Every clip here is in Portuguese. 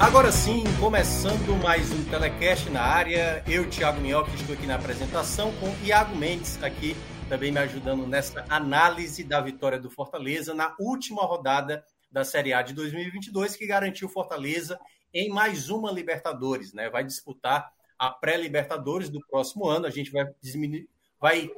Agora sim, começando mais um telecast na área. Eu, Thiago Minhoca, estou aqui na apresentação com Iago Mendes aqui também me ajudando nessa análise da vitória do Fortaleza na última rodada da Série A de 2022, que garantiu Fortaleza em mais uma Libertadores, né? Vai disputar a pré-Libertadores do próximo ano. A gente vai diminuir, vai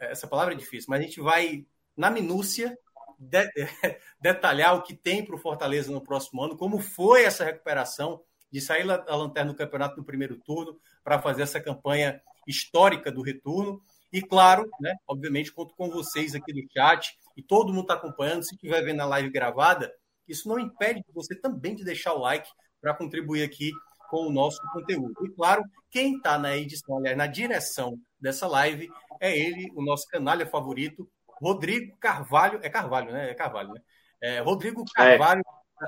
essa palavra é difícil, mas a gente vai na minúcia de, detalhar o que tem para o Fortaleza no próximo ano, como foi essa recuperação de sair da lanterna do campeonato no primeiro turno para fazer essa campanha histórica do retorno. E claro, né, obviamente, conto com vocês aqui no chat e todo mundo está acompanhando. Se estiver vendo a live gravada, isso não impede você também de deixar o like para contribuir aqui com o nosso conteúdo. E claro, quem está na edição, aliás, na direção dessa live é ele, o nosso canalha favorito, Rodrigo Carvalho, é Carvalho, né? É Carvalho, né? É, Rodrigo Carvalho,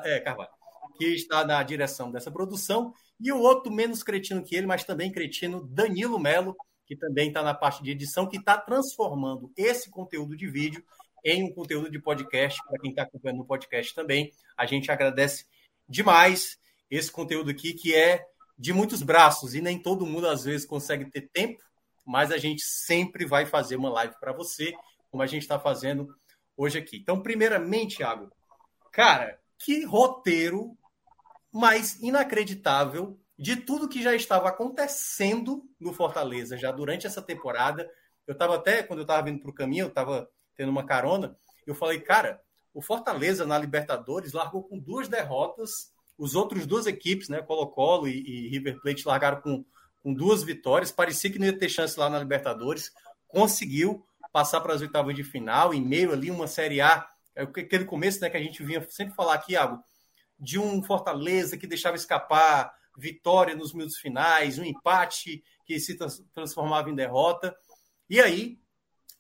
é. é Carvalho, que está na direção dessa produção, e o outro menos cretino que ele, mas também cretino, Danilo Melo, que também está na parte de edição, que está transformando esse conteúdo de vídeo em um conteúdo de podcast, para quem está acompanhando no podcast também. A gente agradece demais esse conteúdo aqui, que é de muitos braços, e nem todo mundo às vezes consegue ter tempo, mas a gente sempre vai fazer uma live para você como a gente está fazendo hoje aqui. Então, primeiramente, Thiago, cara, que roteiro mais inacreditável de tudo que já estava acontecendo no Fortaleza já durante essa temporada. Eu estava até, quando eu estava vindo para o caminho, eu estava tendo uma carona, eu falei, cara, o Fortaleza na Libertadores largou com duas derrotas, os outros duas equipes, né, Colo-Colo e, e, River Plate, largaram com, com duas vitórias, parecia que não ia ter chance lá na Libertadores, conseguiu, passar para as oitavas de final, em meio ali uma Série A, é aquele começo né, que a gente vinha sempre falar aqui, Iago, de um Fortaleza que deixava escapar vitória nos minutos finais, um empate que se transformava em derrota. E aí,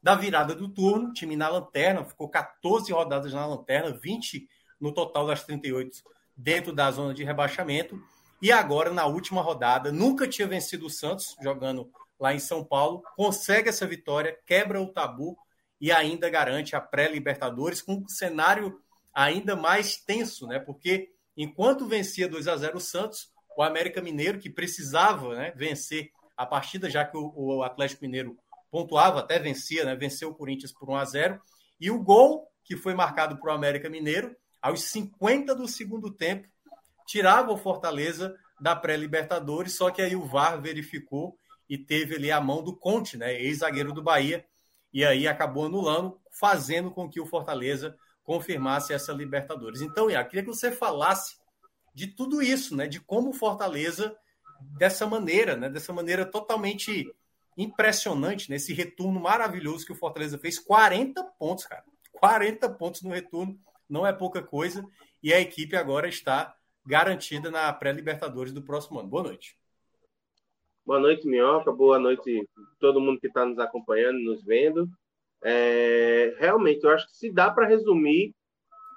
da virada do turno, time na lanterna, ficou 14 rodadas na lanterna, 20 no total das 38 dentro da zona de rebaixamento. E agora, na última rodada, nunca tinha vencido o Santos, jogando lá em São Paulo, consegue essa vitória, quebra o tabu e ainda garante a pré-Libertadores com um cenário ainda mais tenso, né? Porque enquanto vencia 2 a 0 o Santos, o América Mineiro, que precisava né, vencer a partida, já que o, o, Atlético Mineiro pontuava, até vencia, né? Venceu o Corinthians por 1 a 0 e o gol que foi marcado para o América Mineiro, aos 50 do segundo tempo, tirava o Fortaleza da pré-Libertadores, só que aí o VAR verificou e teve ali a mão do Conte, né, ex-zagueiro do Bahia, e aí acabou anulando, fazendo com que o Fortaleza confirmasse essa Libertadores. Então, Iá, queria que você falasse de tudo isso, né, de como o Fortaleza, dessa maneira, né, dessa maneira totalmente impressionante, nesse né, retorno maravilhoso que o Fortaleza fez, 40 pontos, cara. 40 pontos no retorno, não é pouca coisa, e a equipe agora está garantida na pré-Libertadores do próximo ano. Boa noite. Boa noite, Minhoca. Boa noite todo mundo que está nos acompanhando, nos vendo. É, realmente, eu acho que se dá para resumir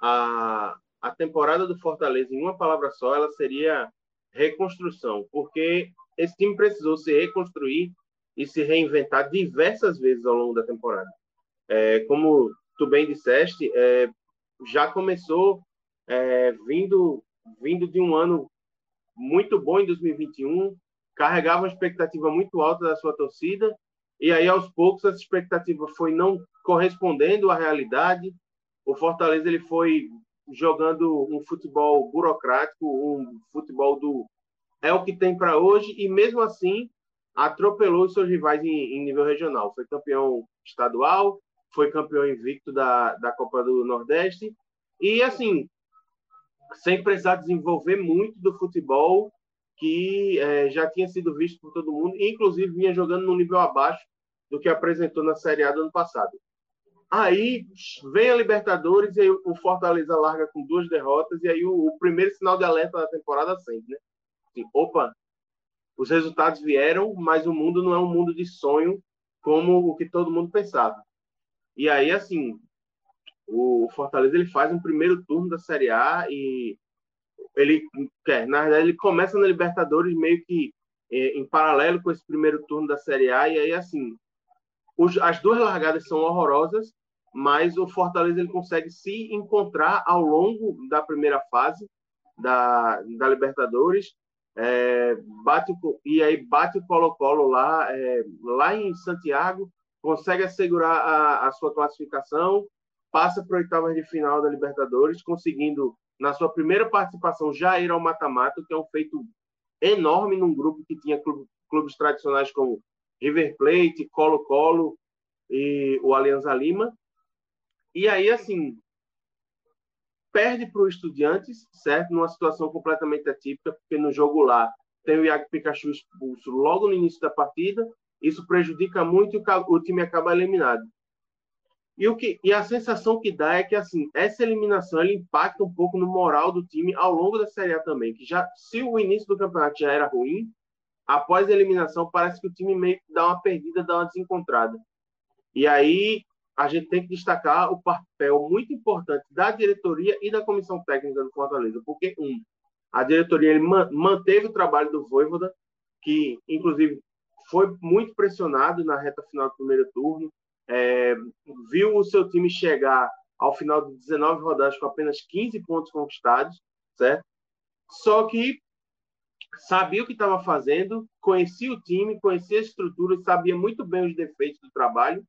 a, a temporada do Fortaleza em uma palavra só, ela seria reconstrução, porque esse time precisou se reconstruir e se reinventar diversas vezes ao longo da temporada. É, como tu bem disseste, é, já começou é, vindo, vindo de um ano muito bom em 2021, carregava uma expectativa muito alta da sua torcida, e aí aos poucos essa expectativa foi não correspondendo à realidade. O Fortaleza ele foi jogando um futebol burocrático, um futebol do é o que tem para hoje, e mesmo assim atropelou os seus rivais em, em, nível regional. Foi campeão estadual, foi campeão invicto da, da Copa do Nordeste, e assim, sem precisar desenvolver muito do futebol que é, já tinha sido visto por todo mundo, e inclusive vinha jogando no nível abaixo do que apresentou na Série A do ano passado. Aí vem a Libertadores e o Fortaleza larga com duas derrotas, e aí o, o primeiro sinal de alerta da temporada acende, né? Assim, opa, os resultados vieram, mas o mundo não é um mundo de sonho como o que todo mundo pensava. E aí, assim, o Fortaleza ele faz um primeiro turno da Série A e ele quer, na verdade, ele começa na Libertadores meio que é, em paralelo com esse primeiro turno da Série A, e aí, assim, os, as duas largadas são horrorosas, mas o Fortaleza ele consegue se encontrar ao longo da primeira fase da, da Libertadores, é, bate, e aí bate o Colo-Colo lá, é, lá em Santiago, consegue assegurar a, a sua classificação, passa para oitavas de final da Libertadores, conseguindo na sua primeira participação, já ir ao mata-mata, que é um feito enorme num grupo que tinha clubes tradicionais como River Plate, Colo-Colo e o Alianza Lima. E aí, assim, perde para o Estudiantes, certo? Numa situação completamente atípica, porque no jogo lá tem o Iago Pikachu expulso logo no início da partida. Isso prejudica muito e o time acaba eliminado. E, o que, e a sensação que dá é que assim essa eliminação ele impacta um pouco no moral do time ao longo da Série A também. Que já, se o início do campeonato já era ruim, após a eliminação parece que o time meio que dá uma perdida, dá uma desencontrada. E aí a gente tem que destacar o papel muito importante da diretoria e da comissão técnica do Fortaleza, porque um, a diretoria ele manteve o trabalho do Voivoda, que inclusive foi muito pressionado na reta final do primeiro turno, é, viu o seu time chegar ao final de 19 rodadas com apenas 15 pontos conquistados, certo? Só que sabia o que estava fazendo, conhecia o time, conhecia a estrutura, sabia muito bem os defeitos do trabalho,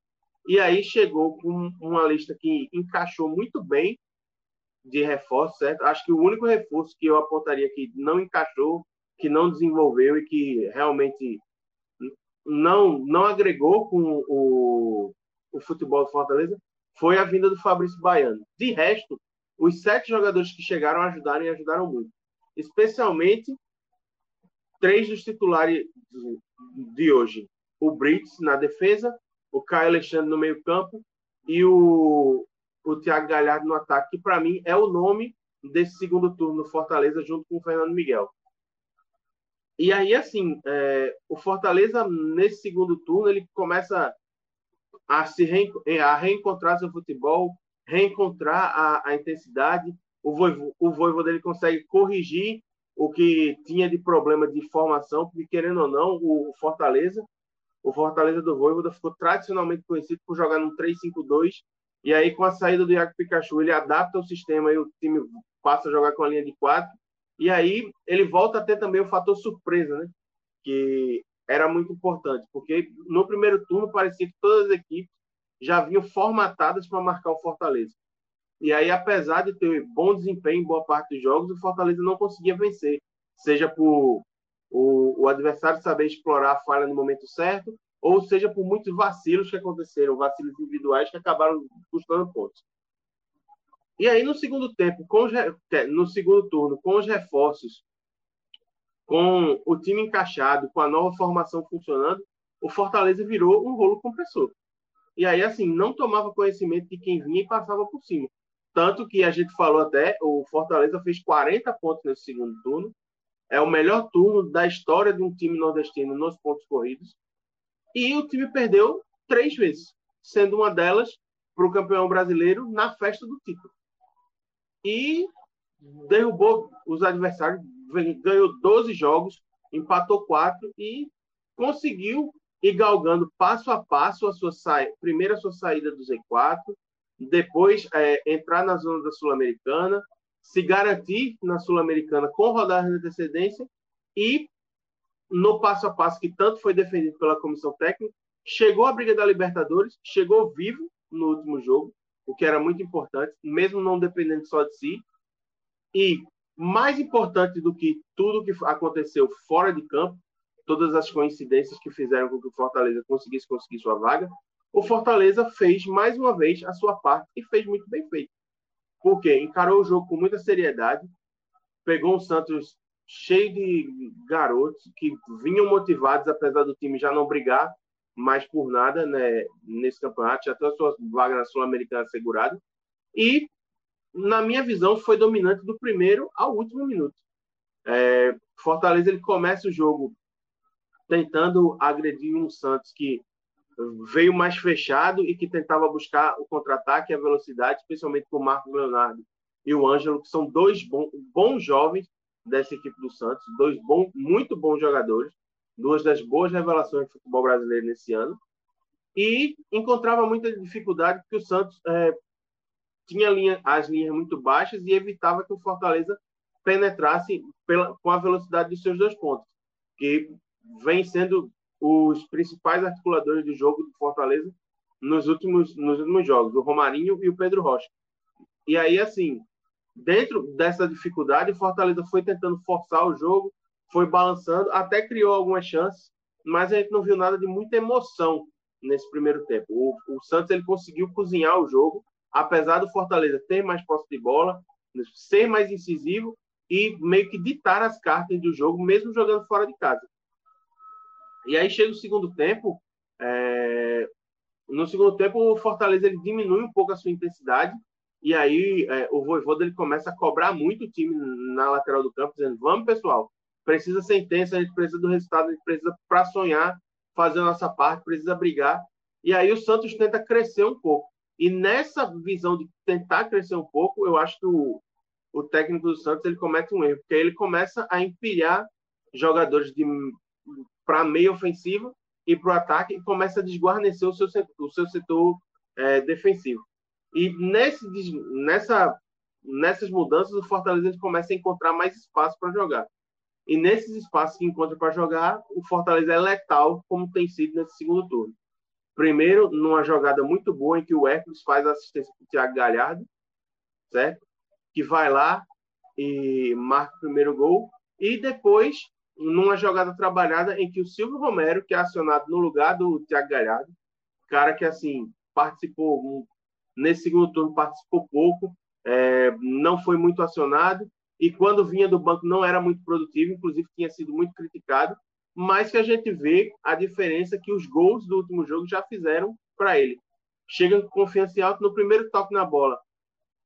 e aí chegou com uma lista que encaixou muito bem de reforço, certo? Acho que o único reforço que eu apontaria que não encaixou, que não desenvolveu e que realmente não não agregou com o, o futebol do Fortaleza foi a vinda do Fabrício Baiano. De resto, os sete jogadores que chegaram ajudaram e ajudaram muito. Especialmente três dos titulares de hoje. O Brits na defesa, o Caio Alexandre no meio campo e o, o Thiago Galhardo no ataque, que para mim é o nome desse segundo turno do Fortaleza junto com o Fernando Miguel. E aí, assim, é, o Fortaleza, nesse segundo turno, ele começa a se é, a reencontrar seu futebol, reencontrar a, a intensidade. O Voivo, o dele consegue corrigir o que tinha de problema de formação, porque querendo ou não, o Fortaleza, o Fortaleza do Voivoda ficou tradicionalmente conhecido por jogar no 3-5-2, e aí com a saída do Iago Pikachu, ele adapta o sistema e o time passa a jogar com a linha de 4, e aí ele volta a ter também o fator surpresa, né? Que era muito importante, porque no primeiro turno parecia que todas as equipes já vinham formatadas para marcar o Fortaleza. E aí, apesar de ter bom desempenho em boa parte dos jogos, o Fortaleza não conseguia vencer, seja por o, o adversário saber explorar a falha no momento certo, ou seja por muitos vacilos que aconteceram, vacilos individuais que acabaram custando pontos. E aí, no segundo tempo, com os, no segundo turno, com os reforços com o time encaixado, com a nova formação funcionando, o Fortaleza virou um rolo compressor. E aí, assim, não tomava conhecimento de quem vinha e passava por cima. Tanto que a gente falou até, o Fortaleza fez 40 pontos nesse segundo turno. É o melhor turno da história de um time nordestino nos pontos corridos. E o time perdeu três vezes, sendo uma delas para o campeão brasileiro na festa do título. E derrubou os adversários ganhou 12 jogos, empatou 4 e conseguiu ir galgando passo a passo a sua sa... primeira a sua saída do Z4, depois é, entrar na zona da Sul-Americana, se garantir na Sul-Americana com rodada de antecedência e no passo a passo que tanto foi defendido pela comissão técnica, chegou à briga da Libertadores, chegou vivo no último jogo, o que era muito importante, mesmo não dependendo só de si, e mais importante do que tudo que aconteceu fora de campo, todas as coincidências que fizeram com que o Fortaleza conseguisse conseguir sua vaga, o Fortaleza fez mais uma vez a sua parte e fez muito bem feito. Porque encarou o jogo com muita seriedade, pegou um Santos cheio de garotos que vinham motivados, apesar do time já não brigar mais por nada né, nesse campeonato, já tem a sua vaga na Sul-Americana assegurada. E, na minha visão, foi dominante do primeiro ao último minuto. É, Fortaleza ele começa o jogo tentando agredir um Santos que veio mais fechado e que tentava buscar o contra-ataque e a velocidade, especialmente com o Marcos Leonardo e o Ângelo, que são dois bons, bons jovens dessa equipe do Santos, dois bons, muito bons jogadores, duas das boas revelações do futebol brasileiro nesse ano, e encontrava muita dificuldade porque o Santos é, tinha linha, as linhas muito baixas e evitava que o Fortaleza penetrasse pela, com a velocidade dos seus dois pontos, que vem sendo os principais articuladores do jogo do Fortaleza nos últimos, nos últimos jogos, o Romarinho e o Pedro Rocha. E aí, assim, dentro dessa dificuldade, o Fortaleza foi tentando forçar o jogo, foi balançando, até criou algumas chances, mas a gente não viu nada de muita emoção nesse primeiro tempo. O, o Santos ele conseguiu cozinhar o jogo, apesar do Fortaleza ter mais posse de bola, ser mais incisivo e meio que ditar as cartas do jogo, mesmo jogando fora de casa. E aí chega o segundo tempo, é... no segundo tempo o Fortaleza ele diminui um pouco a sua intensidade, e aí é, o Voivoda ele começa a cobrar muito o time na lateral do campo, dizendo, vamos pessoal, precisa ser intenso, a gente precisa do resultado, a gente precisa para sonhar, fazer a nossa parte, precisa brigar. E aí o Santos tenta crescer um pouco. E nessa visão de tentar crescer um pouco, eu acho que o, o técnico do Santos ele comete um erro, porque ele começa a empilhar jogadores para meio ofensivo e para o ataque e começa a desguarnecer o seu, o seu setor é, defensivo. E nesse, nessa, nessas mudanças, o Fortaleza começa a encontrar mais espaço para jogar. E nesses espaços que encontra para jogar, o Fortaleza é letal, como tem sido nesse segundo turno. Primeiro, numa jogada muito boa em que o Hércules faz a assistência para o Thiago Galhardo, certo? Que vai lá e marca o primeiro gol. E depois, numa jogada trabalhada em que o Silvio Romero, que é acionado no lugar do Thiago Galhardo, cara que assim participou nesse segundo turno participou pouco, é, não foi muito acionado e quando vinha do banco não era muito produtivo, inclusive tinha sido muito criticado, mas que a gente vê a diferença que os gols do último jogo já fizeram para ele. Chega com confiança em alto no primeiro toque na bola.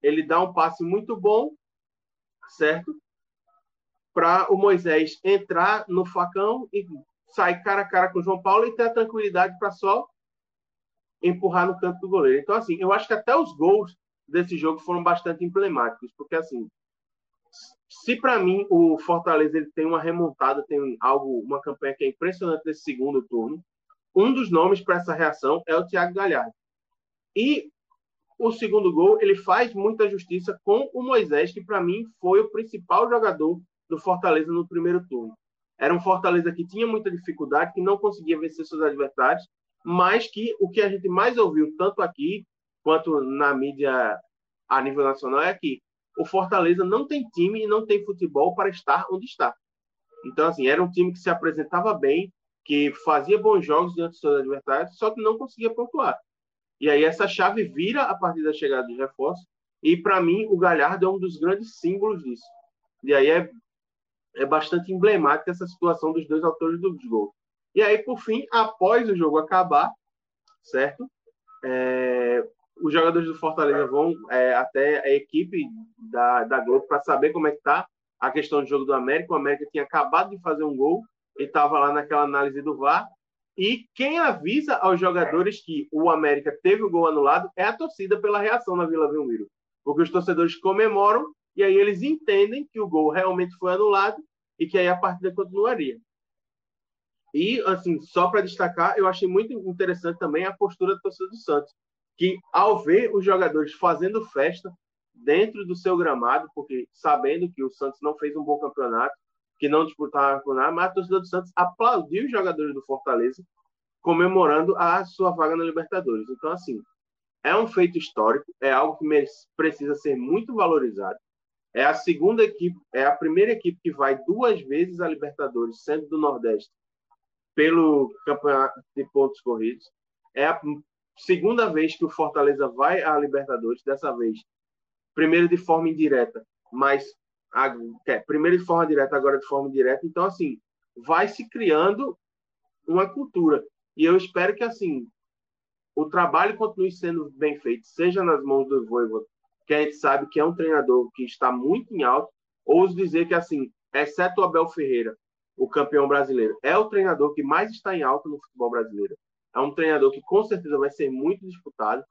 Ele dá um passe muito bom, certo? para o Moisés entrar no facão e sair cara a cara com o João Paulo e ter a tranquilidade para só empurrar no canto do goleiro. Então, assim, eu acho que até os gols desse jogo foram bastante emblemáticos, porque, assim, se para mim o Fortaleza ele tem uma remontada, tem algo, uma campanha que é impressionante nesse segundo turno, um dos nomes para essa reação é o Thiago Galhardo. E o segundo gol, ele faz muita justiça com o Moisés, que para mim foi o principal jogador do Fortaleza no primeiro turno. Era um Fortaleza que tinha muita dificuldade, que não conseguia vencer seus adversários, mas que o que a gente mais ouviu, tanto aqui quanto na mídia a nível nacional, é que o Fortaleza não tem time e não tem futebol para estar onde está. Então, assim, era um time que se apresentava bem, que fazia bons jogos diante dos seus adversários, só que não conseguia pontuar. E aí essa chave vira a partir da chegada dos reforços, e para mim o Galhardo é um dos grandes símbolos disso. E aí é é bastante emblemática essa situação dos dois autores dos gols. E aí, por fim, após o jogo acabar, certo? É, os jogadores do Fortaleza vão é, até a equipe da, da Globo para saber como é que tá a questão do jogo do América. O América tinha acabado de fazer um gol e estava lá naquela análise do VAR. E quem avisa aos jogadores que o América teve o gol anulado é a torcida pela reação na Vila Belmiro. Porque os torcedores comemoram e aí eles entendem que o gol realmente foi anulado e que aí a partida continuaria. E, assim, só para destacar, eu achei muito interessante também a postura da torcida do Santos, que ao ver os jogadores fazendo festa dentro do seu gramado, porque sabendo que o Santos não fez um bom campeonato, que não disputava campeonato, mas a torcida do Santos aplaudiu os jogadores do Fortaleza, comemorando a sua vaga na Libertadores. Então, assim, é um feito histórico, é algo que precisa ser muito valorizado. É a segunda equipe, é a primeira equipe que vai duas vezes à Libertadores, sendo do Nordeste, pelo campeonato de pontos corridos. É a segunda vez que o Fortaleza vai à Libertadores, dessa vez, primeiro de forma indireta, mas é, primeiro de forma direta, agora de forma direta. Então, assim, vai se criando uma cultura. E eu espero que, assim, o trabalho continue sendo bem feito, seja nas mãos do Voivoda, que a gente sabe que é um treinador que está muito em alto. Ouso dizer que, assim, exceto o Abel Ferreira, o campeão brasileiro, é o treinador que mais está em alta no futebol brasileiro. É um treinador que com certeza vai ser muito disputado.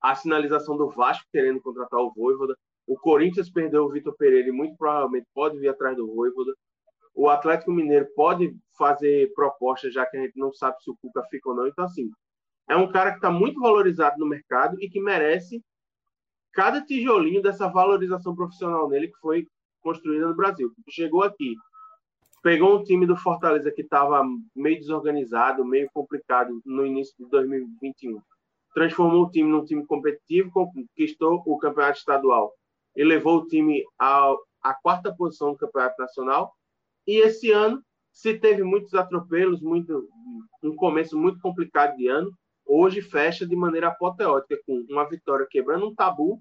A sinalização do Vasco querendo contratar o Voivoda. O Corinthians perdeu o Vitor Pereira e muito provavelmente pode vir atrás do Voivoda. O Atlético Mineiro pode fazer propostas, já que a gente não sabe se o Cuca fica ou não. Então, assim, é um cara que está muito valorizado no mercado e que merece cada tijolinho dessa valorização profissional nele que foi construída no Brasil. Chegou aqui, pegou um time do Fortaleza que estava meio desorganizado, meio complicado no início de 2021, transformou o time num time competitivo, conquistou o campeonato estadual e levou o time à quarta posição do campeonato nacional. E esse ano se teve muitos atropelos, muito, um começo muito complicado de ano, hoje fecha de maneira apoteótica, com uma vitória quebrando um tabu,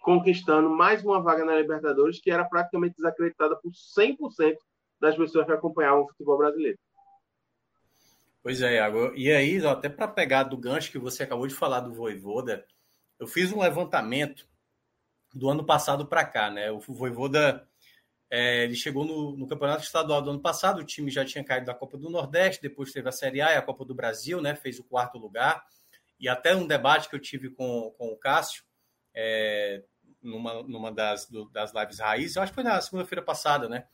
conquistando mais uma vaga na Libertadores, que era praticamente desacreditada por 100% das pessoas que acompanhavam o futebol brasileiro. Pois é, Iago. E aí, até para pegar do gancho que você acabou de falar do Voivoda, eu fiz um levantamento do ano passado para cá, né? O Voivoda é, ele chegou no, no, campeonato estadual do ano passado, o time já tinha caído da Copa do Nordeste, depois teve a Série A e a Copa do Brasil, né? Fez o quarto lugar. E até um debate que eu tive com, com o Cássio, é, numa, numa das, do, das lives raiz, eu acho que foi na segunda-feira passada, né?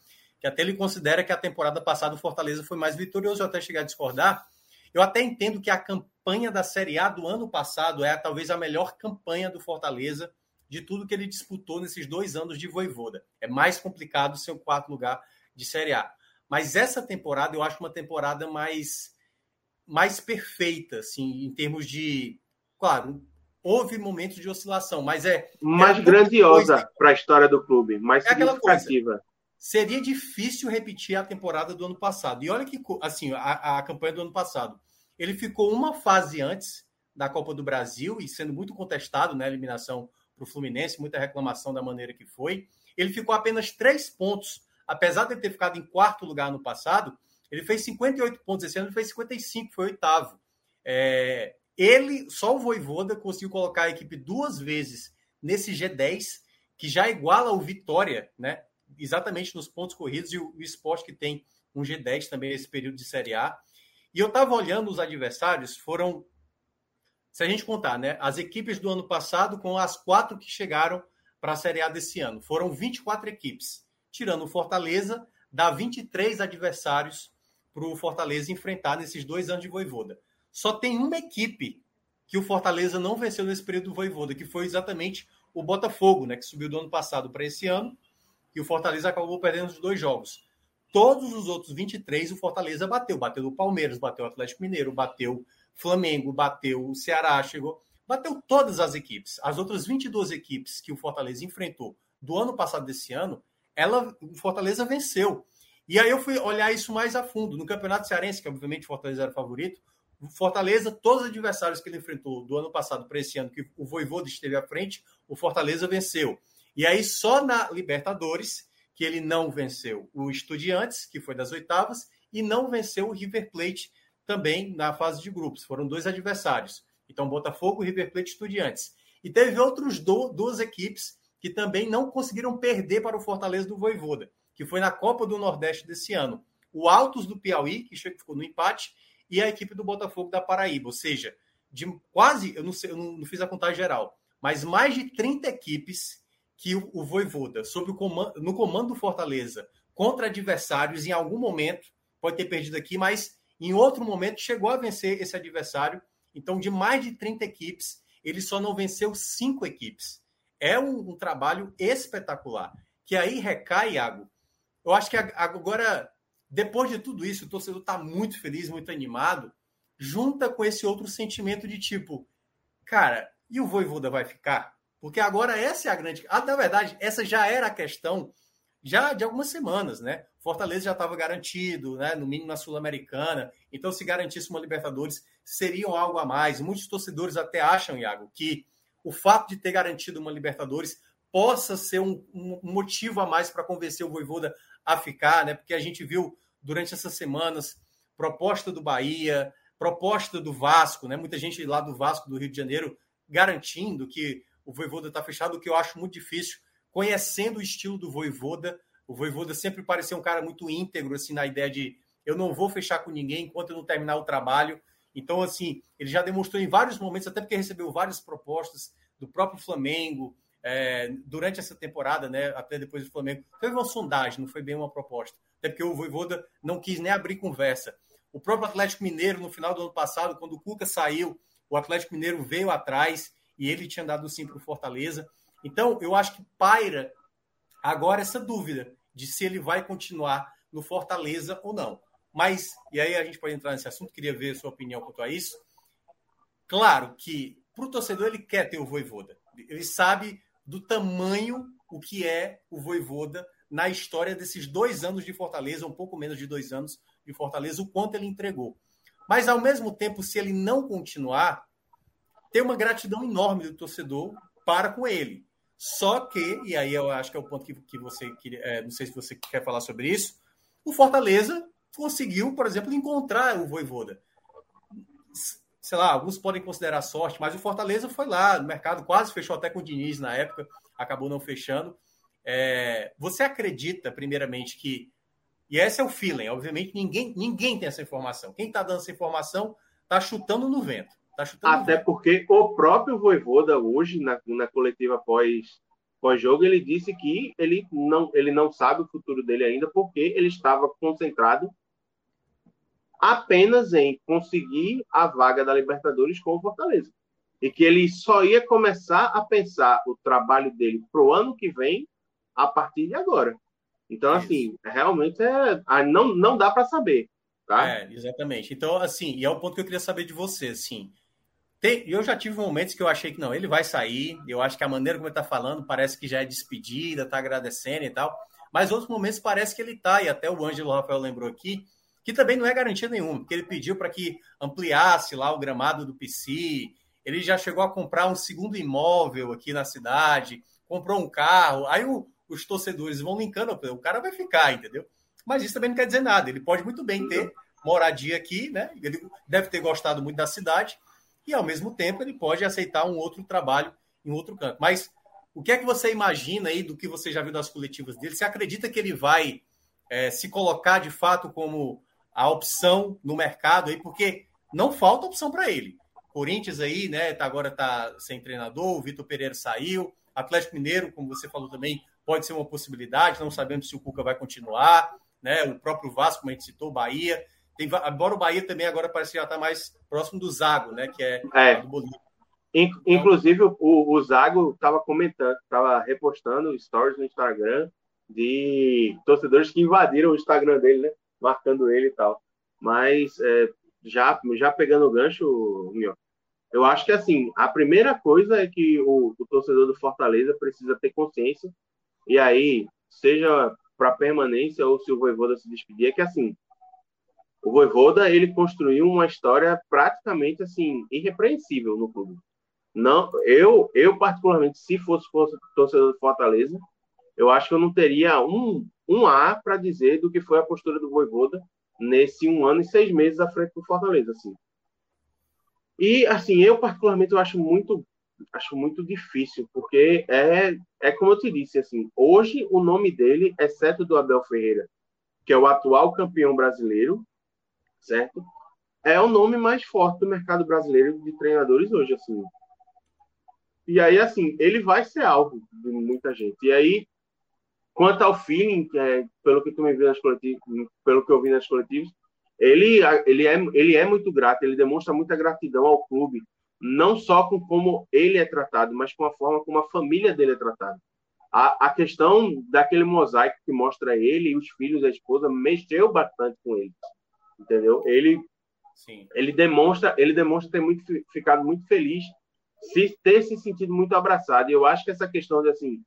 Que até ele considera que a temporada passada o Fortaleza foi mais vitorioso, eu até chegar a discordar. Eu até entendo que a campanha da Série A do ano passado é talvez a melhor campanha do Fortaleza de tudo que ele disputou nesses dois anos de Voivoda. É mais complicado ser o quarto lugar de Série A. Mas essa temporada eu acho uma temporada mais, mais perfeita, assim, em termos de. Claro, houve momentos de oscilação, mas é. Mais grandiosa para a história do clube, mais é significativa. Seria difícil repetir a temporada do ano passado. E olha que, assim, a, a campanha do ano passado. Ele ficou uma fase antes da Copa do Brasil e sendo muito contestado na né, eliminação para o Fluminense, muita reclamação da maneira que foi. Ele ficou apenas três pontos, apesar de ter ficado em quarto lugar no passado, ele fez 58 pontos, esse ano ele fez 55, foi oitavo. É, ele, só o Voivoda, conseguiu colocar a equipe duas vezes nesse G10, que já iguala o Vitória, né? Exatamente nos pontos corridos, e o, o esporte que tem um G10 também nesse período de Série A. E eu estava olhando os adversários, foram se a gente contar, né, as equipes do ano passado com as quatro que chegaram para a Série A desse ano. Foram 24 equipes. Tirando o Fortaleza, dá 23 adversários para o Fortaleza enfrentar nesses dois anos de Voivoda. Só tem uma equipe que o Fortaleza não venceu nesse período do Voivoda, que foi exatamente o Botafogo, né, que subiu do ano passado para esse ano, e o Fortaleza acabou perdendo os dois jogos. Todos os outros 23 o Fortaleza bateu. Bateu o Palmeiras, bateu o Atlético Mineiro, bateu Flamengo bateu o Ceará, chegou, bateu todas as equipes. As outras 22 equipes que o Fortaleza enfrentou do ano passado desse ano, ela, o Fortaleza venceu. E aí eu fui olhar isso mais a fundo. No Campeonato Cearense, que obviamente o Fortaleza era o favorito, o Fortaleza, todos os adversários que ele enfrentou do ano passado para esse ano, que o Voivoda esteve à frente, o Fortaleza venceu. E aí só na Libertadores que ele não venceu o Estudiantes, que foi das oitavas, e não venceu o River Plate, também na fase de grupos. Foram dois adversários. Então, Botafogo, River Plate Estudiantes. E teve outros do, duas equipes que também não conseguiram perder para o Fortaleza do Voivoda, que foi na Copa do Nordeste desse ano. O Altos do Piauí, que ficou no empate, e a equipe do Botafogo da Paraíba. Ou seja, de quase, eu não, sei, eu não fiz a contagem geral, mas mais de 30 equipes que o, o Voivoda, sob o comando, no comando do Fortaleza, contra adversários, em algum momento, pode ter perdido aqui, mas em outro momento, chegou a vencer esse adversário. Então, de mais de 30 equipes, ele só não venceu cinco equipes. É um, um trabalho espetacular. Que aí recai, Iago. Eu acho que agora, depois de tudo isso, o torcedor está muito feliz, muito animado, junta com esse outro sentimento de tipo, cara, e o Voivoda vai ficar? Porque agora essa é a grande. Ah, na verdade, essa já era a questão já de algumas semanas, né? Fortaleza já estava garantido, né? No mínimo na Sul-Americana. Então, se garantisse uma Libertadores, seriam algo a mais. Muitos torcedores até acham, Iago, que o fato de ter garantido uma Libertadores possa ser um, um motivo a mais para convencer o Voivoda a ficar, né? Porque a gente viu durante essas semanas proposta do Bahia, proposta do Vasco, né? Muita gente lá do Vasco do Rio de Janeiro garantindo que o Voivoda está fechado, o que eu acho muito difícil, conhecendo o estilo do Voivoda. O Voivoda sempre pareceu um cara muito íntegro, assim, na ideia de eu não vou fechar com ninguém enquanto eu não terminar o trabalho. Então, assim, ele já demonstrou em vários momentos, até porque recebeu várias propostas do próprio Flamengo é, durante essa temporada, né? Até depois do Flamengo. Teve uma sondagem, não foi bem uma proposta. Até porque o Voivoda não quis nem abrir conversa. O próprio Atlético Mineiro, no final do ano passado, quando o Cuca saiu, o Atlético Mineiro veio atrás e ele tinha dado sim para o Fortaleza. Então, eu acho que paira agora essa dúvida de se ele vai continuar no Fortaleza ou não. Mas, e aí a gente pode entrar nesse assunto, queria ver a sua opinião quanto a isso. Claro que para o torcedor ele quer ter o Voivoda. Ele sabe do tamanho o que é o Voivoda na história desses dois anos de Fortaleza, um pouco menos de dois anos de Fortaleza, o quanto ele entregou. Mas, ao mesmo tempo, se ele não continuar, tem uma gratidão enorme do torcedor para com ele. Só que, e aí eu acho que é o ponto que, que você queria, é, não sei se você quer falar sobre isso, o Fortaleza conseguiu, por exemplo, encontrar o Voivoda. Sei lá, alguns podem considerar sorte, mas o Fortaleza foi lá no mercado, quase fechou até com o Diniz na época, acabou não fechando. É, você acredita, primeiramente, que. E esse é o feeling, obviamente, ninguém, ninguém tem essa informação. Quem está dando essa informação está chutando no vento. Tá Até porque o próprio Voivoda, hoje, na, na coletiva pós pós-jogo, ele disse que ele não, ele não sabe o futuro dele ainda, porque ele estava concentrado apenas em conseguir a vaga da Libertadores com o Fortaleza. E que ele só ia começar a pensar o trabalho dele para o ano que vem a partir de agora. Então, assim, realmente é, não, não dá para saber. Tá? É, exatamente. Então, assim, e é o ponto que eu queria saber de você, assim. Tem, eu já tive momentos que eu achei que não, ele vai sair. Eu acho que a maneira como ele está falando parece que já é despedida, está agradecendo e tal. Mas outros momentos parece que ele está, e até o Ângelo Rafael lembrou aqui, que também não é garantia nenhuma, porque ele pediu para que ampliasse lá o gramado do PC. Ele já chegou a comprar um segundo imóvel aqui na cidade, comprou um carro. Aí o, os torcedores vão linkando, o cara vai ficar, entendeu? Mas isso também não quer dizer nada. Ele pode muito bem ter moradia aqui, né? Ele deve ter gostado muito da cidade e, ao mesmo tempo, ele pode aceitar um outro trabalho em outro canto. Mas o que é que você imagina aí do que você já viu das coletivas dele? Você acredita que ele vai é, se colocar de fato como a opção no mercado aí? Porque não falta opção para ele. Corinthians aí, né? Tá, agora está sem treinador, o Vitor Pereira saiu. Atlético Mineiro, como você falou também, pode ser uma possibilidade. Não sabemos se o Cuca vai continuar, né? O próprio Vasco, como a gente citou, Bahia. Tem, embora o Bahia também agora parece que já está mais próximo do Zago, né? Que é, é. do Bolívia. Inclusive, o, o Zago estava comentando, estava repostando stories no Instagram de torcedores que invadiram o Instagram dele, né? Marcando ele e tal. Mas é, já, já pegando o gancho, meu, eu acho que assim, a primeira coisa é que o, o torcedor do Fortaleza precisa ter consciência, e aí, seja para permanência ou se o Voivoda se despedir, é que assim, o Voivoda ele construiu uma história praticamente assim irrepreensível no clube. Não, eu, eu particularmente, se fosse, torcedor do Fortaleza, eu acho que eu não teria um, um A para dizer do que foi a postura do Voivoda nesse um ano e seis meses à frente do Fortaleza, assim. E assim, eu particularmente eu acho muito acho muito difícil, porque é é como eu te disse assim, hoje o nome dele, exceto do Abel Ferreira, que é o atual campeão brasileiro, certo? É o nome mais forte do mercado brasileiro de treinadores hoje, assim. E aí, assim, ele vai ser alvo de muita gente. E aí, quanto ao feeling, que é, pelo que tu me viu nas coletivas, pelo que eu vi nas coletivas, ele, ele, é, ele é muito grato, ele demonstra muita gratidão ao clube, não só com como ele é tratado, mas com a forma como a família dele é tratada. A, a questão daquele mosaico que mostra ele e os filhos a esposa mexeu bastante com ele entendeu? Ele Sim. ele demonstra ele demonstra ter muito ficado muito feliz, se ter se sentido muito abraçado. E eu acho que essa questão de assim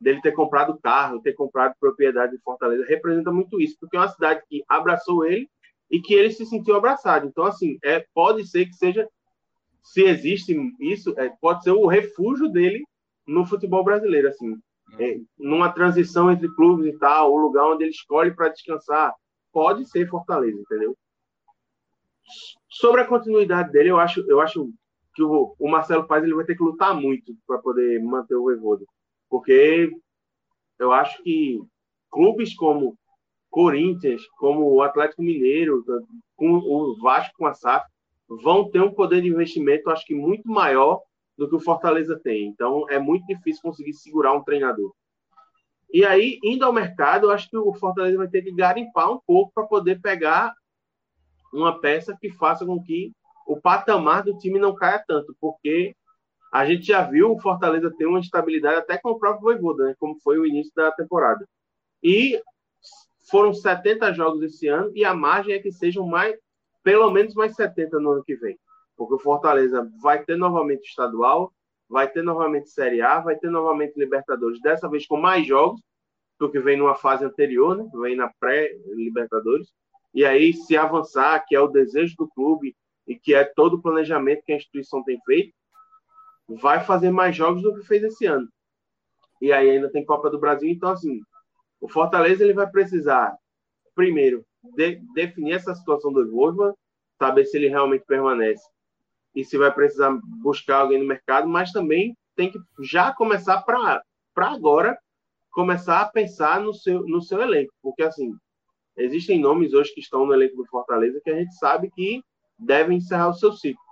dele ter comprado carro, ter comprado propriedade de Fortaleza representa muito isso, porque é uma cidade que abraçou ele e que ele se sentiu abraçado. Então assim, é pode ser que seja se existe isso, é, pode ser o refúgio dele no futebol brasileiro assim. é, numa transição entre clubes e tal, o lugar onde ele escolhe para descansar, pode ser Fortaleza, entendeu? Sobre a continuidade dele, eu acho, eu acho que o, o Marcelo Paz ele vai ter que lutar muito para poder manter o Voivoda, porque eu acho que clubes como Corinthians, como o Atlético Mineiro, com o Vasco com a SAF, vão ter um poder de investimento, acho que muito maior do que o Fortaleza tem. Então, é muito difícil conseguir segurar um treinador. E aí, indo ao mercado, acho que o Fortaleza vai ter que garimpar um pouco para poder pegar uma peça que faça com que o patamar do time não caia tanto, porque a gente já viu o Fortaleza ter uma estabilidade até com o próprio Voivoda, né, como foi o início da temporada. E foram 70 jogos esse ano e a margem é que sejam mais pelo menos mais 70 no ano que vem. Porque o Fortaleza vai ter novamente estadual, vai ter novamente Série A, vai ter novamente Libertadores, dessa vez com mais jogos do que vem numa fase anterior, né? vem na pré-Libertadores. E aí, se avançar, que é o desejo do clube e que é todo o planejamento que a instituição tem feito, vai fazer mais jogos do que fez esse ano. E aí ainda tem Copa do Brasil, então assim, o Fortaleza ele vai precisar primeiro de, definir essa situação do Wolfman, saber se ele realmente permanece e se vai precisar buscar alguém no mercado, mas também tem que já começar para agora começar a pensar no seu, no seu elenco, porque assim existem nomes hoje que estão no elenco do Fortaleza que a gente sabe que devem encerrar o seu ciclo.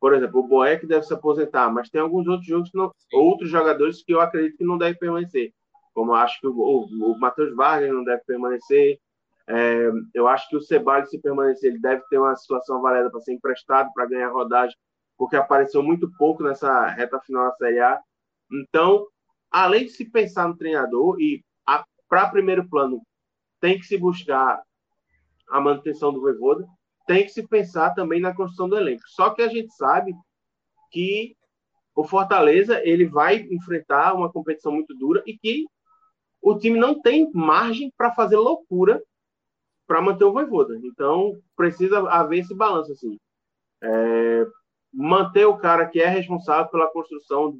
Por exemplo, o Boeck deve se aposentar, mas tem alguns outros jogos não, outros jogadores que eu acredito que não devem permanecer, como acho que o, o, o Matheus Vargas não deve permanecer, é, eu acho que o Ceballos, se permanecer, ele deve ter uma situação valida para ser emprestado, para ganhar rodagem, porque apareceu muito pouco nessa reta final da Série A. Então, além de se pensar no treinador, e para primeiro plano tem que se buscar a manutenção do Voivoda, tem que se pensar também na construção do elenco. Só que a gente sabe que o Fortaleza ele vai enfrentar uma competição muito dura e que o time não tem margem para fazer loucura para manter o Voivoda. Então, precisa haver esse balanço, assim. É, manter o cara que é responsável pela construção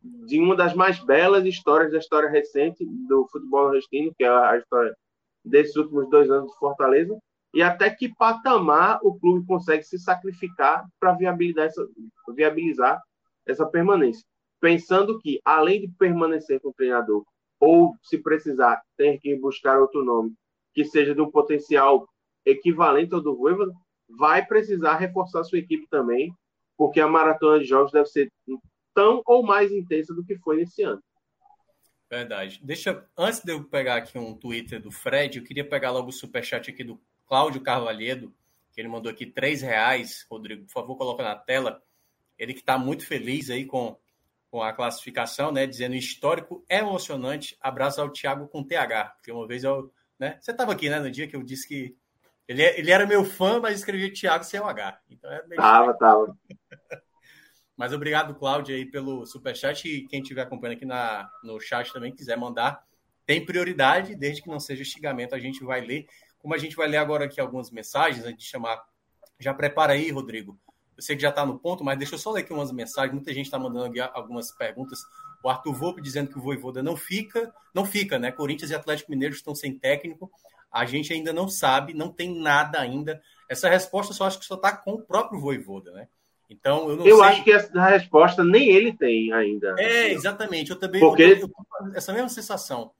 de uma das mais belas histórias da história recente do futebol nordestino, que é a história desses últimos dois anos de Fortaleza, e até que patamar o clube consegue se sacrificar para viabilizar essa, viabilizar essa permanência. Pensando que, além de permanecer com o treinador, ou se precisar, ter que buscar outro nome, que seja de um potencial equivalente ao do Voivoda, vai precisar reforçar sua equipe também, porque a maratona de jogos deve ser tão ou mais intensa do que foi nesse ano. Verdade. Deixa, antes de eu pegar aqui um Twitter do Fred, eu queria pegar logo o superchat aqui do Cláudio Carvalhedo, que ele mandou aqui três reais. Rodrigo, por favor, coloca na tela. Ele que está muito feliz aí com, com a classificação, né? Dizendo histórico é emocionante. Abraço ao Thiago com TH, porque uma vez eu né? Você estava aqui, né, no dia que eu disse que ele, ele era meu fã, mas escrevia Thiago sem o H. Então é meio tava, tava. Mas obrigado, Cláudio, aí pelo superchat. E quem estiver acompanhando aqui na, no chat também quiser mandar, tem prioridade, desde que não seja xingamento, a gente vai ler. Como a gente vai ler agora aqui algumas mensagens, antes de chamar. Já prepara aí, Rodrigo. Eu sei que já está no ponto, mas deixa eu só ler aqui umas mensagens. Muita gente está mandando aqui algumas perguntas. O Arthur Volpe dizendo que o Voivoda não fica, não fica, né? Corinthians e Atlético Mineiro estão sem técnico. A gente ainda não sabe, não tem nada ainda. Essa resposta só acho que só está com o próprio Voivoda, né? Então, eu não eu sei... acho que essa resposta nem ele tem ainda. É, exatamente. Eu também Porque... eu essa mesma sensação.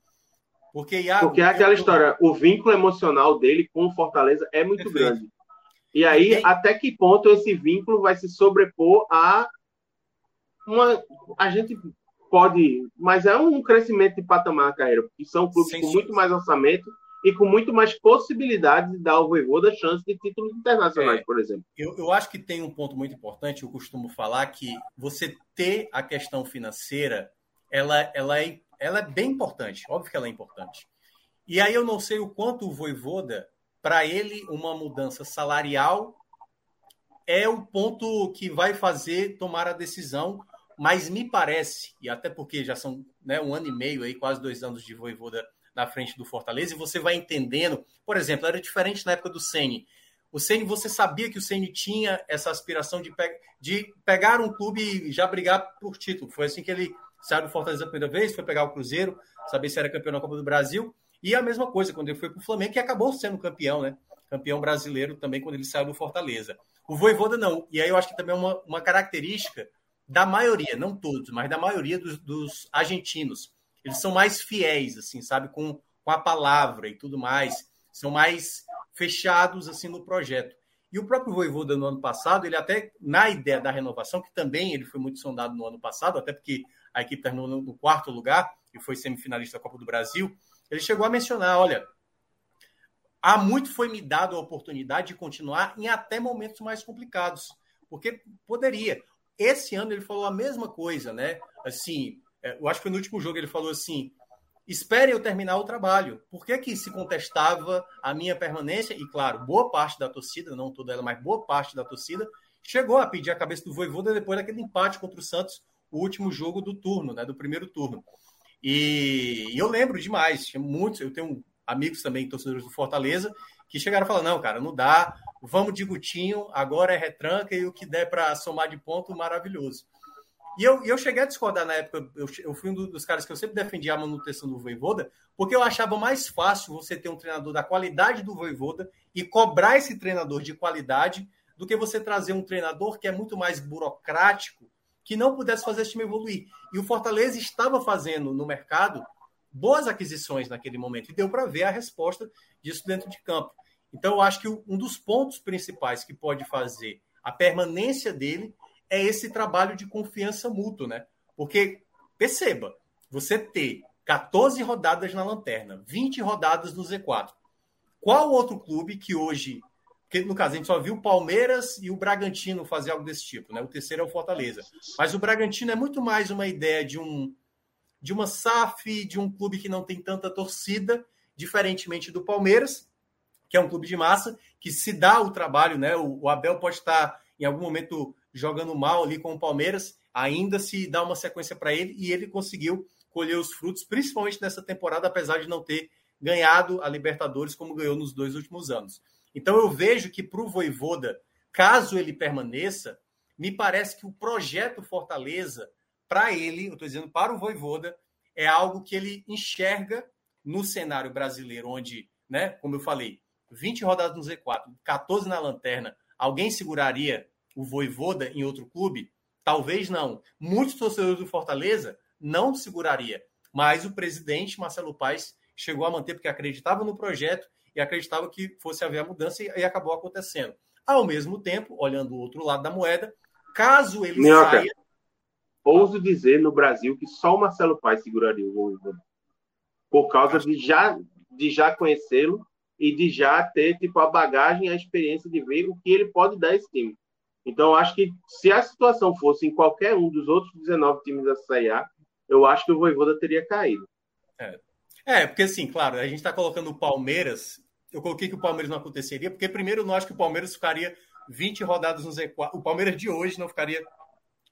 Porque, Iago, Porque é aquela eu... história, o vínculo emocional dele com o Fortaleza é muito Perfeito. grande. E aí, até que ponto esse vínculo vai se sobrepor a uma. A gente pode. Mas é um crescimento de patamar carreira, porque são clubes Sem com muito mais orçamento e com muito mais possibilidades de dar ao Voivoda chance de títulos internacionais, é, por exemplo. Eu, eu acho que tem um ponto muito importante, eu costumo falar que você ter a questão financeira, ela, ela, é, ela é bem importante, óbvio que ela é importante. E aí eu não sei o quanto o Voivoda, para ele, uma mudança salarial é o ponto que vai fazer tomar a decisão mas me parece, e até porque já são né, um ano e meio, aí, quase dois anos de voivoda na frente do Fortaleza, e você vai entendendo. Por exemplo, era diferente na época do Ceni. O Ceni, você sabia que o Ceni tinha essa aspiração de, pe de pegar um clube e já brigar por título. Foi assim que ele saiu do Fortaleza a primeira vez, foi pegar o Cruzeiro, saber se era campeão da Copa do Brasil. E a mesma coisa quando ele foi para o Flamengo, que acabou sendo campeão, né? Campeão brasileiro também quando ele saiu do Fortaleza. O Voivoda não. E aí eu acho que também é uma, uma característica da maioria, não todos, mas da maioria dos, dos argentinos. Eles são mais fiéis, assim, sabe? Com, com a palavra e tudo mais. São mais fechados, assim, no projeto. E o próprio Voivoda no ano passado, ele até, na ideia da renovação, que também ele foi muito sondado no ano passado, até porque a equipe terminou no quarto lugar e foi semifinalista da Copa do Brasil, ele chegou a mencionar, olha, há muito foi me dado a oportunidade de continuar em até momentos mais complicados, porque poderia. Esse ano ele falou a mesma coisa, né? Assim, é, eu acho que no último jogo ele falou assim: esperem eu terminar o trabalho. Por que, que se contestava a minha permanência? E claro, boa parte da torcida, não toda ela, mas boa parte da torcida, chegou a pedir a cabeça do Voivoda depois daquele empate contra o Santos, o último jogo do turno, né? Do primeiro turno. E eu lembro demais, muitos, eu tenho amigos também, torcedores do Fortaleza, que chegaram falar: não, cara, não dá, vamos de Gutinho, agora é retranca e o que der para somar de ponto, maravilhoso. E eu, eu cheguei a discordar na época, eu, eu fui um dos caras que eu sempre defendia a manutenção do Voivoda, porque eu achava mais fácil você ter um treinador da qualidade do Voivoda e cobrar esse treinador de qualidade do que você trazer um treinador que é muito mais burocrático, que não pudesse fazer esse time evoluir. E o Fortaleza estava fazendo no mercado boas aquisições naquele momento, e deu para ver a resposta disso dentro de campo. Então, eu acho que um dos pontos principais que pode fazer a permanência dele é esse trabalho de confiança mútua, né? Porque, perceba, você ter 14 rodadas na lanterna, 20 rodadas no Z4. Qual outro clube que hoje, que no caso a gente só viu o Palmeiras e o Bragantino fazer algo desse tipo, né? O terceiro é o Fortaleza. Mas o Bragantino é muito mais uma ideia de um de uma SAF, de um clube que não tem tanta torcida, diferentemente do Palmeiras, que é um clube de massa, que se dá o trabalho, né? O, o Abel pode estar em algum momento jogando mal ali com o Palmeiras, ainda se dá uma sequência para ele e ele conseguiu colher os frutos, principalmente nessa temporada, apesar de não ter ganhado a Libertadores como ganhou nos dois últimos anos. Então eu vejo que para o Voivoda, caso ele permaneça, me parece que o projeto Fortaleza, para ele, eu estou dizendo para o Voivoda, é algo que ele enxerga no cenário brasileiro, onde, né, como eu falei, 20 rodadas no Z4, 14 na lanterna, alguém seguraria o Voivoda em outro clube? Talvez não. Muitos torcedores do Fortaleza não seguraria, mas o presidente Marcelo Paes chegou a manter porque acreditava no projeto e acreditava que fosse haver a mudança e, acabou acontecendo. Ao mesmo tempo, olhando o outro lado da moeda, caso ele Minhoca, saia. Ouso dizer no Brasil que só o Marcelo Paes seguraria o Voivoda. Por causa de já, de já conhecê-lo e de já ter tipo, a bagagem, a experiência de ver o que ele pode dar esse time. Então, acho que se a situação fosse em qualquer um dos outros 19 times da A, eu acho que o Voivoda teria caído. É, é porque assim, claro, a gente está colocando o Palmeiras. Eu coloquei que o Palmeiras não aconteceria, porque primeiro eu não acho que o Palmeiras ficaria 20 rodadas no Z4. O Palmeiras de hoje não ficaria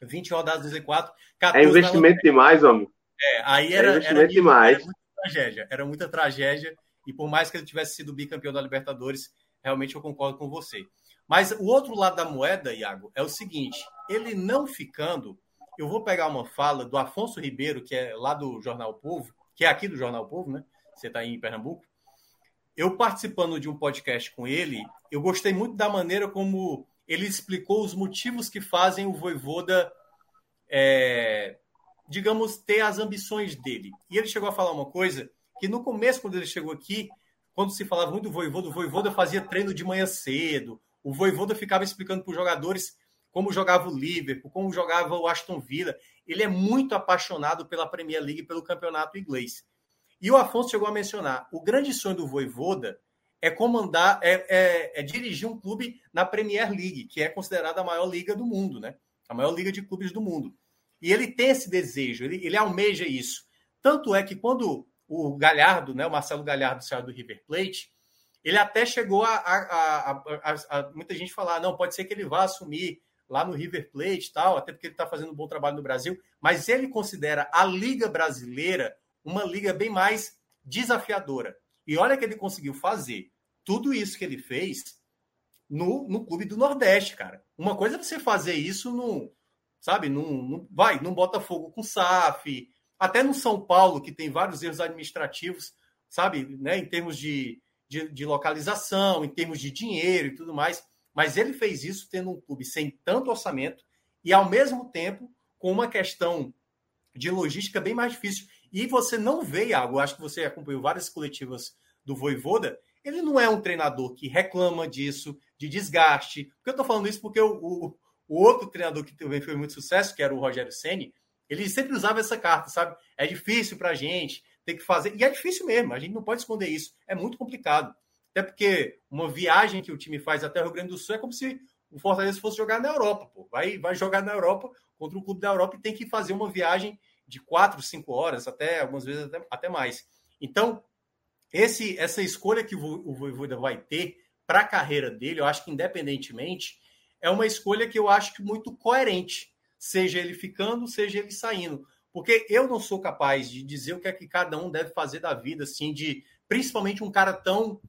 20 rodadas no Z4. É investimento demais, homem. É, aí era, é investimento era, demais. Era muita tragédia. Era muita tragédia. E por mais que ele tivesse sido bicampeão da Libertadores, realmente eu concordo com você. Mas o outro lado da moeda, Iago, é o seguinte: ele não ficando. Eu vou pegar uma fala do Afonso Ribeiro, que é lá do Jornal Povo, que é aqui do Jornal Povo, né? Você está aí em Pernambuco. Eu participando de um podcast com ele, eu gostei muito da maneira como ele explicou os motivos que fazem o Voivoda, é, digamos, ter as ambições dele. E ele chegou a falar uma coisa que no começo, quando ele chegou aqui, quando se falava muito do Voivoda, o Voivoda fazia treino de manhã cedo, o Voivoda ficava explicando para os jogadores como jogava o Liverpool, como jogava o Aston Villa. Ele é muito apaixonado pela Premier League e pelo campeonato inglês. E o Afonso chegou a mencionar: o grande sonho do Voivoda é comandar, é, é, é, dirigir um clube na Premier League, que é considerada a maior liga do mundo, né? A maior liga de clubes do mundo. E ele tem esse desejo, ele, ele almeja isso. Tanto é que quando o Galhardo, né, o Marcelo Galhardo saiu do River Plate, ele até chegou a, a, a, a, muita gente falar, não, pode ser que ele vá assumir lá no River Plate tal, até porque ele está fazendo um bom trabalho no Brasil, mas ele considera a Liga Brasileira uma liga bem mais desafiadora. E olha que ele conseguiu fazer tudo isso que ele fez no, no clube do Nordeste, cara. Uma coisa é você fazer isso no, sabe? Não vai, não bota fogo com SAF, até no São Paulo, que tem vários erros administrativos, sabe, né, em termos de, de, de localização, em termos de dinheiro e tudo mais. Mas ele fez isso tendo um clube sem tanto orçamento e, ao mesmo tempo, com uma questão de logística bem mais difícil. E você não vê, Iago, acho que você acompanhou várias coletivas do Voivoda, ele não é um treinador que reclama disso, de desgaste. Porque eu estou falando isso porque o, o, o, outro treinador que também foi muito sucesso, que era o Rogério Ceni, ele sempre usava essa carta, sabe? É difícil para a gente ter que fazer. E é difícil mesmo, a gente não pode esconder isso. É muito complicado. Até porque uma viagem que o time faz até o Rio Grande do Sul é como se o Fortaleza fosse jogar na Europa. Pô. Vai, vai jogar na Europa contra um clube da Europa e tem que fazer uma viagem de quatro, cinco horas, até algumas vezes até, até mais. Então, esse, essa escolha que o Voivoda vai ter para a carreira dele, eu acho que independentemente, é uma escolha que eu acho que muito coerente, seja ele ficando, seja ele saindo. Porque eu não sou capaz de dizer o que é que cada um deve fazer da vida, assim, de principalmente um cara tão.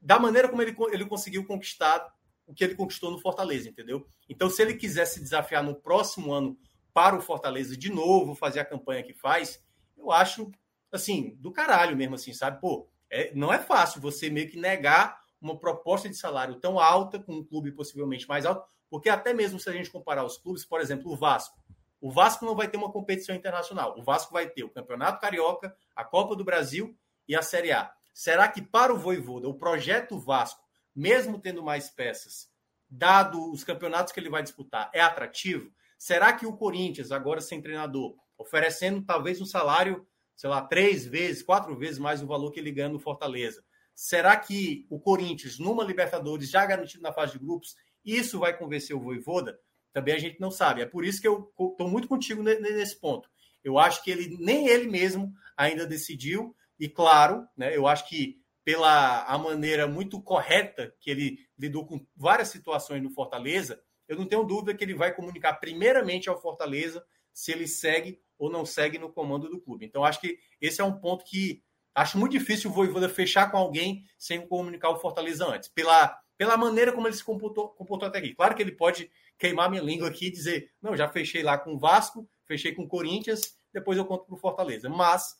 da maneira como ele, ele conseguiu conquistar o que ele conquistou no Fortaleza, entendeu? Então, se ele quiser se desafiar no próximo ano para o Fortaleza de novo, fazer a campanha que faz, eu acho, assim, do caralho mesmo, assim, sabe? Pô, é, não é fácil você meio que negar uma proposta de salário tão alta, com um clube possivelmente mais alto, porque até mesmo se a gente comparar os clubes, por exemplo, o Vasco, o Vasco não vai ter uma competição internacional. O Vasco vai ter o Campeonato Carioca, a Copa do Brasil e a Série A. Será que para o Voivoda, o projeto Vasco, mesmo tendo mais peças, dado os campeonatos que ele vai disputar, é atrativo? Será que o Corinthians, agora sem treinador, oferecendo talvez um salário, sei lá, três vezes, quatro vezes mais o valor que ele ganha no Fortaleza, será que o Corinthians, numa Libertadores já garantido na fase de grupos, isso vai convencer o Voivoda? também a gente não sabe. É por isso que eu estou muito contigo nesse ponto. Eu acho que ele nem ele mesmo ainda decidiu, e claro, né, eu acho que pela a maneira muito correta que ele lidou com várias situações no Fortaleza, eu não tenho dúvida que ele vai comunicar primeiramente ao Fortaleza se ele segue ou não segue no comando do clube. Então, acho que esse é um ponto que acho muito difícil o Voivoda fechar com alguém sem comunicar o Fortaleza antes, pela, pela maneira como ele se comportou, comportou até aqui. Claro que ele pode queimar minha língua aqui e dizer, não, já fechei lá com o Vasco, fechei com o Corinthians, depois eu conto para o Fortaleza. Mas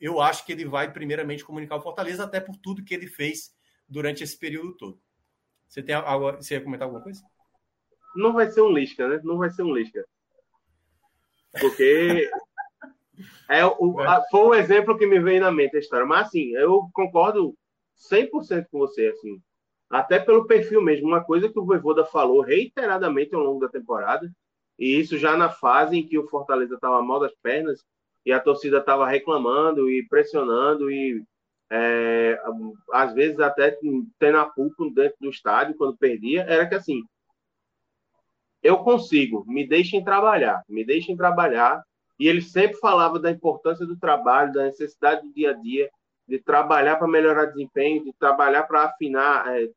eu acho que ele vai primeiramente comunicar o Fortaleza, até por tudo que ele fez durante esse período todo. Você tem algo, você ia comentar alguma coisa? Não vai ser um Lisca, né? Não vai ser um Lisca. Porque é o, a, foi um exemplo que me veio na mente a história. Mas, assim, eu concordo 100% com você, assim até pelo perfil mesmo. Uma coisa que o Voivoda falou reiteradamente ao longo da temporada, e isso já na fase em que o Fortaleza estava mal das pernas e a torcida estava reclamando e pressionando e é, às vezes até tendo a pulpo dentro do estádio quando perdia, era que assim, eu consigo, me deixem trabalhar, me deixem trabalhar. E ele sempre falava da importância do trabalho, da necessidade do dia a dia, de trabalhar para melhorar desempenho, de trabalhar para afinar é,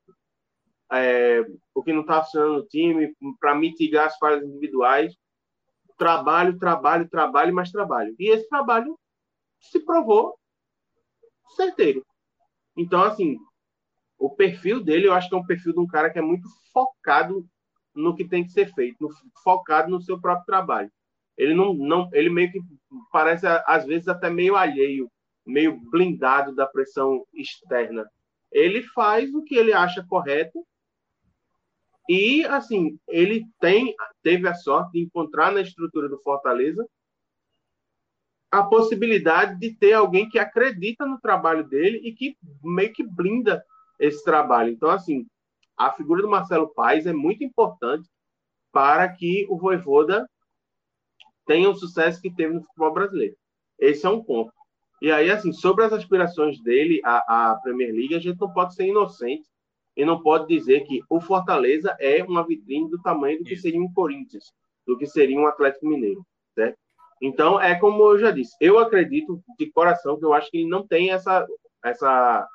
é, o que não está funcionando no time, para mitigar as falhas individuais. Trabalho, trabalho, trabalho, mais trabalho. E esse trabalho se provou certeiro. Então, assim, o perfil dele, eu acho que é um perfil de um cara que é muito focado no que tem que ser feito, no, focado no seu próprio trabalho. Ele não, não, ele meio que parece às vezes até meio alheio meio blindado da pressão externa. Ele faz o que ele acha correto e, assim, ele tem, teve a sorte de encontrar na estrutura do Fortaleza a possibilidade de ter alguém que acredita no trabalho dele e que meio que blinda esse trabalho. Então, assim, a figura do Marcelo Paes é muito importante para que o Voivoda tenha o sucesso que teve no futebol brasileiro. Esse é um ponto. E aí, assim, sobre as aspirações dele à, à Premier League, a gente não pode ser inocente e não pode dizer que o Fortaleza é uma vitrine do tamanho do que seria um Corinthians, do que seria um Atlético Mineiro, certo? Então, é como eu já disse, eu acredito de coração que eu acho que ele não tem essa, essa,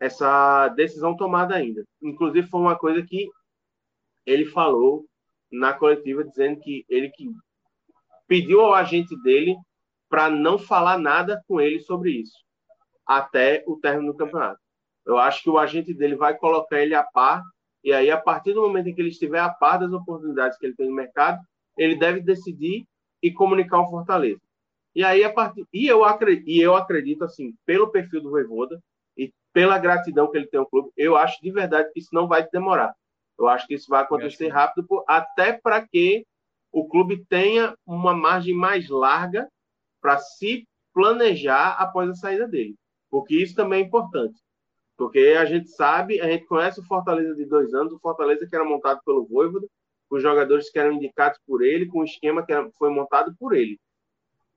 essa decisão tomada ainda. Inclusive, foi uma coisa que ele falou na coletiva, dizendo que ele que pediu ao agente dele para não falar nada com ele sobre isso até o término do campeonato. Eu acho que o agente dele vai colocar ele a par E aí, a partir do momento em que ele estiver a par das oportunidades que ele tem no mercado, ele deve decidir e comunicar ao Fortaleza. E aí, a partir, e eu acredito, e eu acredito assim, pelo perfil do Voivoda pela gratidão que ele tem ao clube, eu acho de verdade que isso não vai demorar. Eu acho que isso vai acontecer rápido, até para que o clube tenha uma margem mais larga para se planejar após a saída dele. Porque isso também é importante. Porque a gente sabe, a gente conhece o Fortaleza de dois anos, o Fortaleza que era montado pelo Voivoda, os jogadores que eram indicados por ele, com o esquema que foi montado por ele.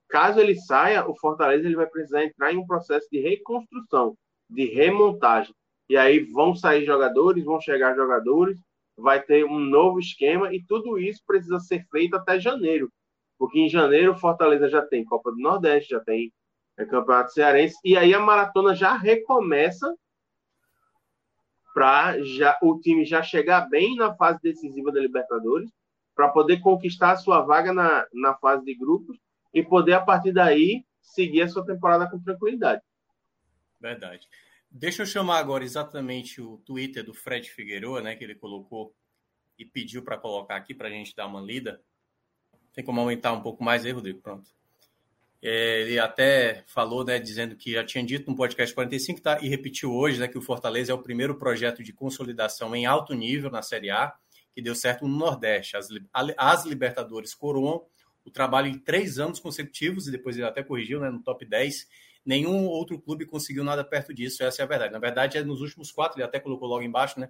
Caso ele saia, o Fortaleza ele vai precisar entrar em um processo de reconstrução, de remontagem. E aí vão sair jogadores, vão chegar jogadores, vai ter um novo esquema e tudo isso precisa ser feito até janeiro. Porque em janeiro Fortaleza já tem Copa do Nordeste, já tem é, Campeonato Cearense, e aí a maratona já recomeça para já o time já chegar bem na fase decisiva da Libertadores, para poder conquistar a sua vaga na, na fase de grupos e poder, a partir daí, seguir a sua temporada com tranquilidade. Verdade. Deixa eu chamar agora exatamente o Twitter do Fred Figueiredo, né, que ele colocou e pediu para colocar aqui para a gente dar uma lida. Tem como aumentar um pouco mais aí, Rodrigo? Pronto. É, ele até falou, né, dizendo que já tinha dito no podcast 45 tá, e repetiu hoje né, que o Fortaleza é o primeiro projeto de consolidação em alto nível na Série A, que deu certo no Nordeste. As, as Libertadores coroam o trabalho em três anos consecutivos, e depois ele até corrigiu né, no top 10. Nenhum outro clube conseguiu nada perto disso, essa é a verdade. Na verdade, é nos últimos quatro, ele até colocou logo embaixo, né?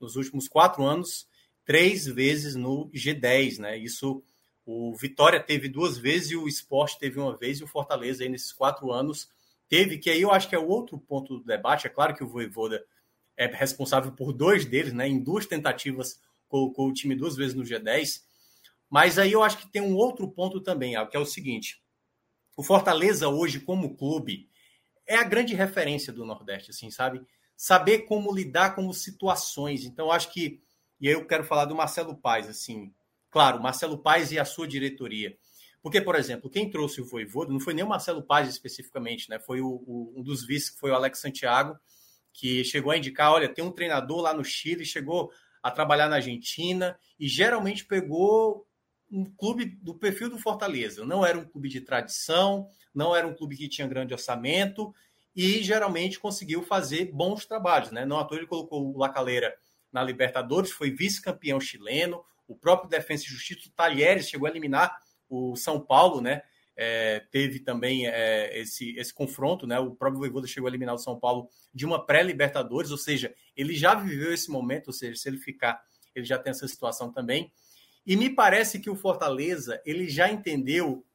Nos últimos quatro anos, três vezes no G10, né? Isso o Vitória teve duas vezes e o Esporte teve uma vez, e o Fortaleza aí nesses quatro anos teve, que aí eu acho que é o outro ponto do debate. É claro que o Voivoda é responsável por dois deles, né? Em duas tentativas colocou o time duas vezes no G10. Mas aí eu acho que tem um outro ponto também, que é o seguinte: o Fortaleza hoje, como clube, é a grande referência do Nordeste, assim, sabe? Saber como lidar com situações. Então, acho que. E aí eu quero falar do Marcelo Paes, assim. Claro, Marcelo Paes e a sua diretoria. Porque, por exemplo, quem trouxe o Voivoda não foi nem o Marcelo Paes especificamente, né? Foi o, o, um dos vices, que foi o Alex Santiago, que chegou a indicar, olha, tem um treinador lá no Chile, chegou a trabalhar na Argentina e geralmente pegou um clube do perfil do Fortaleza. Não era um clube de tradição, não era um clube que tinha grande orçamento e geralmente conseguiu fazer bons trabalhos, né? Não à toa ele colocou o Lacaleira na Libertadores, foi vice-campeão chileno, o próprio Defensa e Justiça, o Talheres, chegou a eliminar o São Paulo, né? É, teve também é, esse, esse confronto, né? O próprio Voivoda chegou a eliminar o São Paulo de uma pré-Libertadores, ou seja, ele já viveu esse momento, ou seja, se ele ficar, ele já tem essa situação também. E me parece que o Fortaleza, ele já entendeu,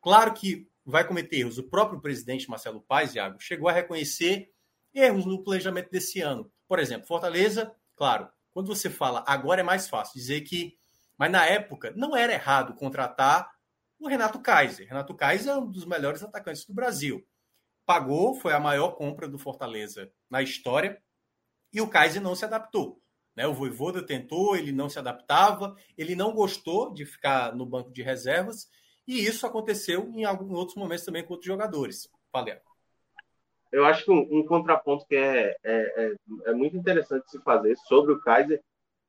claro que vai cometer erros. O próprio presidente Marcelo Paes, Iago, chegou a reconhecer erros no planejamento desse ano. Por exemplo, Fortaleza, claro, quando você fala agora é mais fácil dizer que. Mas na época não era errado contratar o Renato Kaiser. Renato Kaiser é um dos melhores atacantes do Brasil. Pagou, foi a maior compra do Fortaleza na história, e o Kaiser não se adaptou. Né? O Voivoda tentou, ele não se adaptava, ele não gostou de ficar no banco de reservas, e isso aconteceu em alguns outros momentos também com outros jogadores. Valeu eu acho que um, um contraponto que é, é, é, é, muito interessante se fazer sobre o Kaiser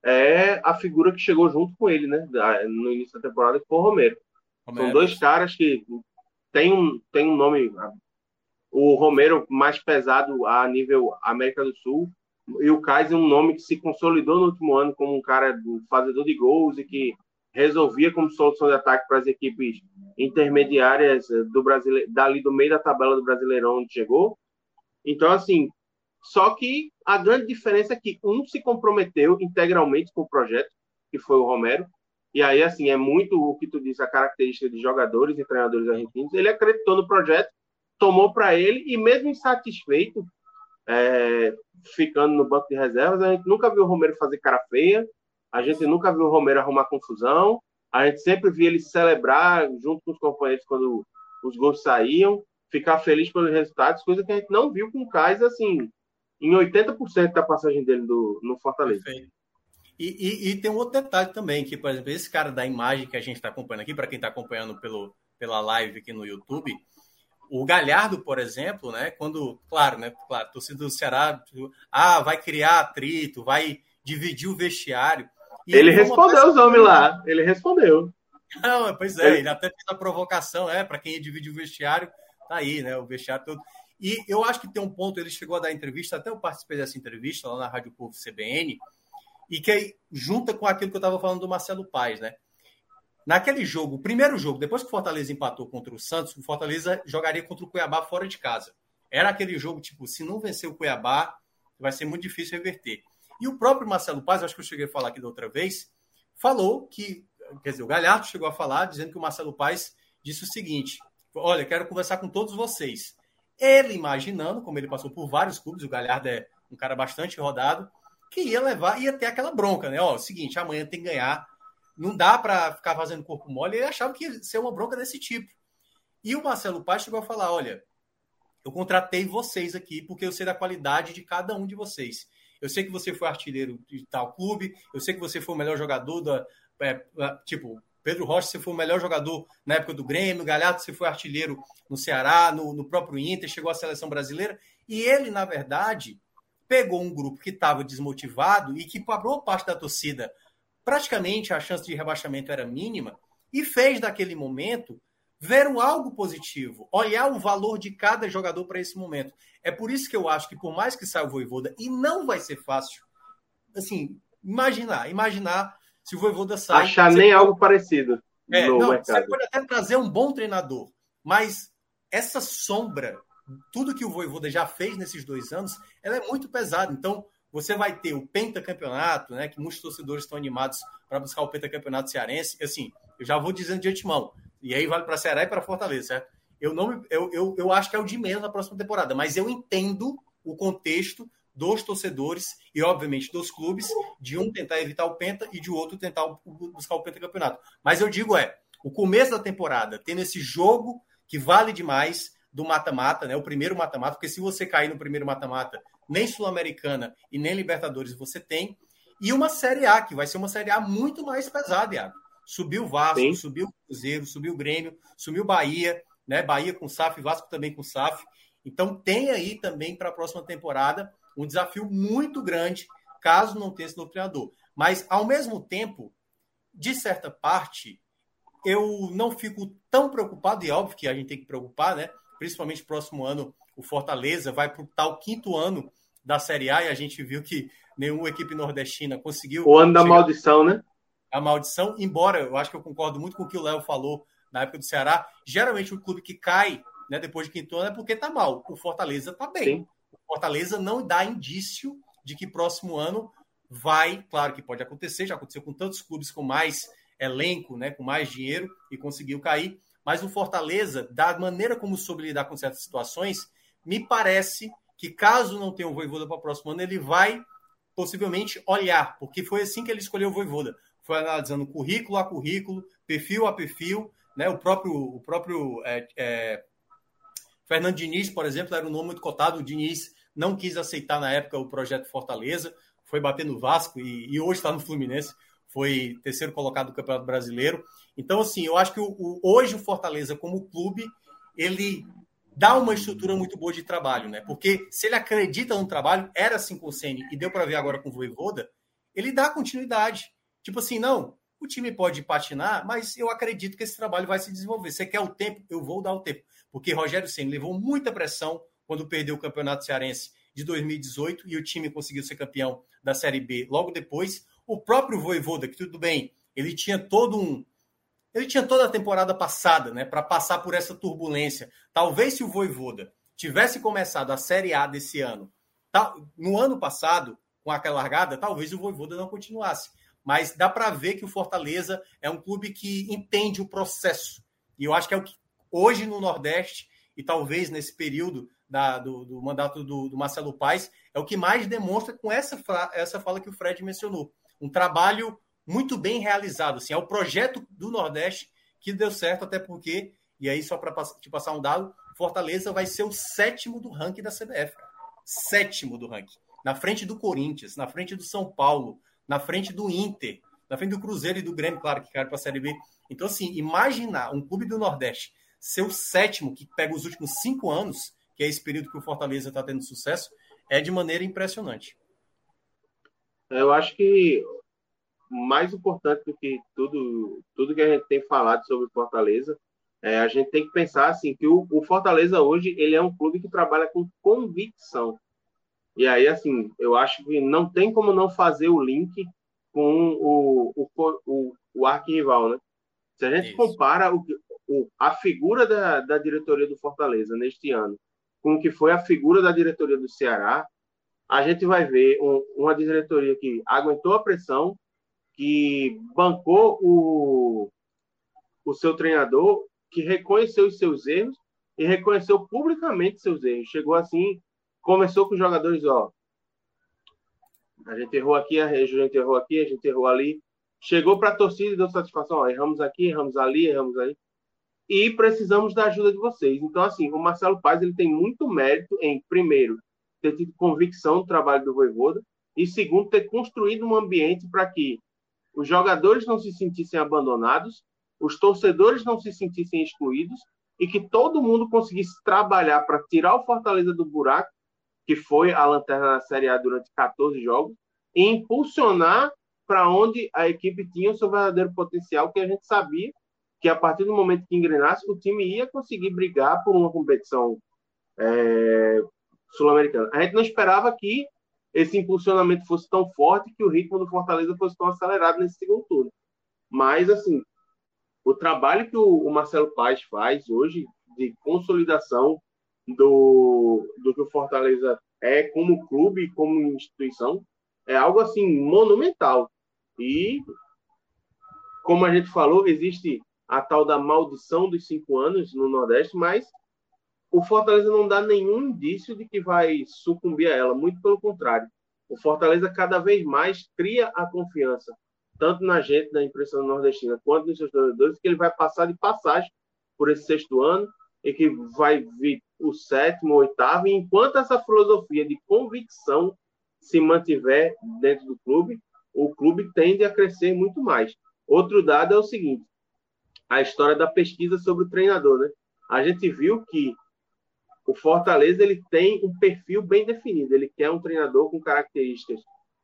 é a figura que chegou junto com ele, né? No início da temporada, que foi o Romero. Romero. São dois caras que tem um, tem um nome. O Romero mais pesado a nível América do Sul, e o Kaiser um nome que se consolidou no último ano como um cara fazedor de gols e que resolvia como solução de ataque para as equipes intermediárias do brasileiro, dali do meio da tabela do Brasileirão onde chegou. Então, assim, só que a grande diferença é que um se comprometeu integralmente com o projeto, que foi o Romero, e aí, assim, é muito o que tu disse, a característica de jogadores e treinadores argentinos. Ele acreditou no projeto, tomou para ele, e mesmo insatisfeito, é, ficando no banco de reservas, a gente nunca viu o Romero fazer cara feia, a gente nunca viu o Romero arrumar confusão, a gente sempre via ele celebrar junto com os companheiros quando os gols saíam ficar feliz pelos resultados, coisa que a gente não viu com o Kaiser, assim, em 80% da passagem dele do, no Fortaleza. E, e, e, tem um outro detalhe também, que, por exemplo, esse cara da imagem que a gente está acompanhando aqui, para quem está acompanhando pelo, pela live aqui no YouTube, o Galhardo, por exemplo, né, quando, claro, né, claro, torcida do Ceará, ah, vai criar atrito, vai dividir o vestiário. ele respondeu os homens lá, ele respondeu. Não, pois é, ele até fez a provocação, é, para quem divide o vestiário, tá aí, né? O vestiário todo. E eu acho que tem um ponto, ele chegou a dar entrevista, até eu participei dessa entrevista lá na Rádio Povo CBN, e que junta com aquilo que eu estava falando do Marcelo Paes, né? Naquele jogo, o primeiro jogo, depois que o Fortaleza empatou contra o Santos, o Fortaleza jogaria contra o Cuiabá fora de casa. Era aquele jogo, tipo, se não vencer o Cuiabá, vai ser muito difícil reverter. E o próprio Marcelo Paz, acho que eu cheguei a falar aqui da outra vez, falou que, quer dizer, o Galhardo chegou a falar, dizendo que o Marcelo Paz disse o seguinte: Olha, quero conversar com todos vocês. Ele imaginando, como ele passou por vários clubes, o Galhardo é um cara bastante rodado, que ia levar, ia ter aquela bronca, né? Ó, seguinte, amanhã tem que ganhar. Não dá para ficar fazendo corpo mole. Ele achava que ia ser uma bronca desse tipo. E o Marcelo Paz chegou a falar: olha, eu contratei vocês aqui porque eu sei da qualidade de cada um de vocês. Eu sei que você foi artilheiro de tal clube, eu sei que você foi o melhor jogador da. É, tipo, Pedro Rocha, você foi o melhor jogador na época do Grêmio, Galhardo, você foi artilheiro no Ceará, no, no próprio Inter, chegou à seleção brasileira. E ele, na verdade, pegou um grupo que estava desmotivado e que, para boa parte da torcida, praticamente a chance de rebaixamento era mínima, e fez daquele momento ver algo positivo, olhar o valor de cada jogador para esse momento. É por isso que eu acho que, por mais que saia o Voivoda, e não vai ser fácil, assim, imaginar, imaginar se o Voivoda sai... Achar nem pode... algo parecido é, não, mercado. Você pode até trazer um bom treinador, mas essa sombra, tudo que o Voivoda já fez nesses dois anos, ela é muito pesada. Então, você vai ter o pentacampeonato, né, que muitos torcedores estão animados para buscar o pentacampeonato cearense. Assim, eu já vou dizendo de antemão, e aí vale para Ceará e para Fortaleza, certo? Eu, não, eu, eu, eu acho que é o de menos na próxima temporada, mas eu entendo o contexto dos torcedores e, obviamente, dos clubes, de um tentar evitar o Penta e de outro tentar buscar o Pentacampeonato. Mas eu digo é, o começo da temporada, tendo esse jogo que vale demais do mata-mata, né? O primeiro mata-mata, porque se você cair no primeiro mata-mata, nem Sul-Americana e nem Libertadores você tem. E uma Série A, que vai ser uma Série A muito mais pesada, Iago. Subiu o Vasco, Sim. subiu o Cruzeiro, subiu o Grêmio, subiu o Bahia, né? Bahia com SAF, Vasco também com SAF. Então tem aí também para a próxima temporada um desafio muito grande, caso não tenha esse novo treinador. Mas, ao mesmo tempo, de certa parte, eu não fico tão preocupado, e é óbvio que a gente tem que preocupar, né? Principalmente próximo ano, o Fortaleza vai para o tal quinto ano da Série A, e a gente viu que nenhuma equipe nordestina conseguiu. O ano da maldição, né? a maldição, embora eu acho que eu concordo muito com o que o Léo falou na época do Ceará, geralmente o clube que cai né, depois de quinto ano é porque tá mal. O Fortaleza tá bem. Sim. O Fortaleza não dá indício de que próximo ano vai, claro que pode acontecer, já aconteceu com tantos clubes com mais elenco, né, com mais dinheiro e conseguiu cair, mas o Fortaleza, da maneira como soube lidar com certas situações, me parece que caso não tenha o Voivoda para o próximo ano, ele vai possivelmente olhar, porque foi assim que ele escolheu o Voivoda foi analisando currículo a currículo, perfil a perfil, né? O próprio, o próprio é, é, Fernando Diniz, por exemplo, era um nome muito cotado. O Diniz não quis aceitar na época o projeto Fortaleza, foi bater no Vasco e, e hoje está no Fluminense, foi terceiro colocado do Campeonato Brasileiro. Então, assim, eu acho que o, o, hoje o Fortaleza, como clube, ele dá uma estrutura muito boa de trabalho, né? Porque se ele acredita no trabalho, era assim com o Ceni e deu para ver agora com o Voivoda, ele dá continuidade. Tipo assim, não, o time pode patinar, mas eu acredito que esse trabalho vai se desenvolver. Você quer o tempo? Eu vou dar o tempo. Porque Rogério Senna levou muita pressão quando perdeu o Campeonato Cearense de 2018 e o time conseguiu ser campeão da Série B logo depois. O próprio Voivoda, que tudo bem, ele tinha todo um. Ele tinha toda a temporada passada, né, para passar por essa turbulência. Talvez se o Voivoda tivesse começado a Série A desse ano, no ano passado, com aquela largada, talvez o Voivoda não continuasse mas dá para ver que o Fortaleza é um clube que entende o processo. E eu acho que é o que hoje no Nordeste, e talvez nesse período da, do, do, mandato do, do, Marcelo Paes, é o que mais demonstra com essa, essa fala que o Fred mencionou. Um trabalho muito bem realizado. Assim, é o projeto do Nordeste que deu certo, até porque, e aí só para te passar um dado, Fortaleza vai ser o sétimo do ranking da CBF. Sétimo do ranking. Na frente do Corinthians, na frente do São Paulo, na frente do Inter, na frente do Cruzeiro e do Grêmio, claro, que caiu para a Série B. Então, assim, imaginar um clube do Nordeste ser o sétimo, que pega os últimos cinco anos, que é esse período que o Fortaleza está tendo sucesso, é de maneira impressionante. Eu acho que mais importante do que tudo, tudo que a gente tem falado sobre Fortaleza, é, a gente tem que pensar assim que o, o, Fortaleza hoje ele é um clube que trabalha com convicção. E aí, assim, eu acho que não tem como não fazer o link com o, o, o, o arquirrival, né? Se a gente Isso. compara o, o, a figura da, da diretoria do Fortaleza neste ano com o que foi a figura da diretoria do Ceará, a gente vai ver um, uma diretoria que aguentou a pressão, que bancou o, o seu treinador, que reconheceu os seus erros e reconheceu publicamente seus erros. Chegou assim, começou com os jogadores, ó, a gente errou aqui, a gente errou aqui, a gente errou ali. Chegou para a torcida e deu satisfação, ó, erramos aqui, erramos ali, erramos aí e precisamos da ajuda de vocês. Então, assim, o Marcelo Paz ele tem muito mérito em, primeiro, ter tido convicção do trabalho do Voivoda e, segundo, ter construído um ambiente para que os jogadores não se sentissem abandonados, os torcedores não se sentissem excluídos e que todo mundo conseguisse trabalhar para tirar o Fortaleza do buraco, que foi a lanterna da Série A durante 14 jogos, e impulsionar para onde a equipe tinha o seu verdadeiro potencial, que a gente sabia que a partir do momento que engrenasse, o time ia conseguir brigar por uma competição é, sul-americana. A gente não esperava que esse impulsionamento fosse tão forte que o ritmo do Fortaleza fosse tão acelerado nesse segundo turno. Mas, assim, o trabalho que o, Marcelo Paz faz hoje de consolidação do, do que o Fortaleza é como clube, como instituição, é algo assim monumental. E como a gente falou, existe a tal da maldição dos cinco anos no Nordeste, mas o Fortaleza não dá nenhum indício de que vai sucumbir a ela, muito pelo contrário. O Fortaleza cada vez mais cria a confiança, tanto na gente da imprensa nordestina quanto nos seus jogadores, que ele vai passar de passagem por esse sexto ano e que vai vir o sétimo, o oitavo, e enquanto essa filosofia de convicção se mantiver dentro do clube, o clube tende a crescer muito mais. Outro dado é o seguinte: a história da pesquisa sobre o treinador, né? A gente viu que o Fortaleza ele tem um perfil bem definido. Ele quer um treinador com características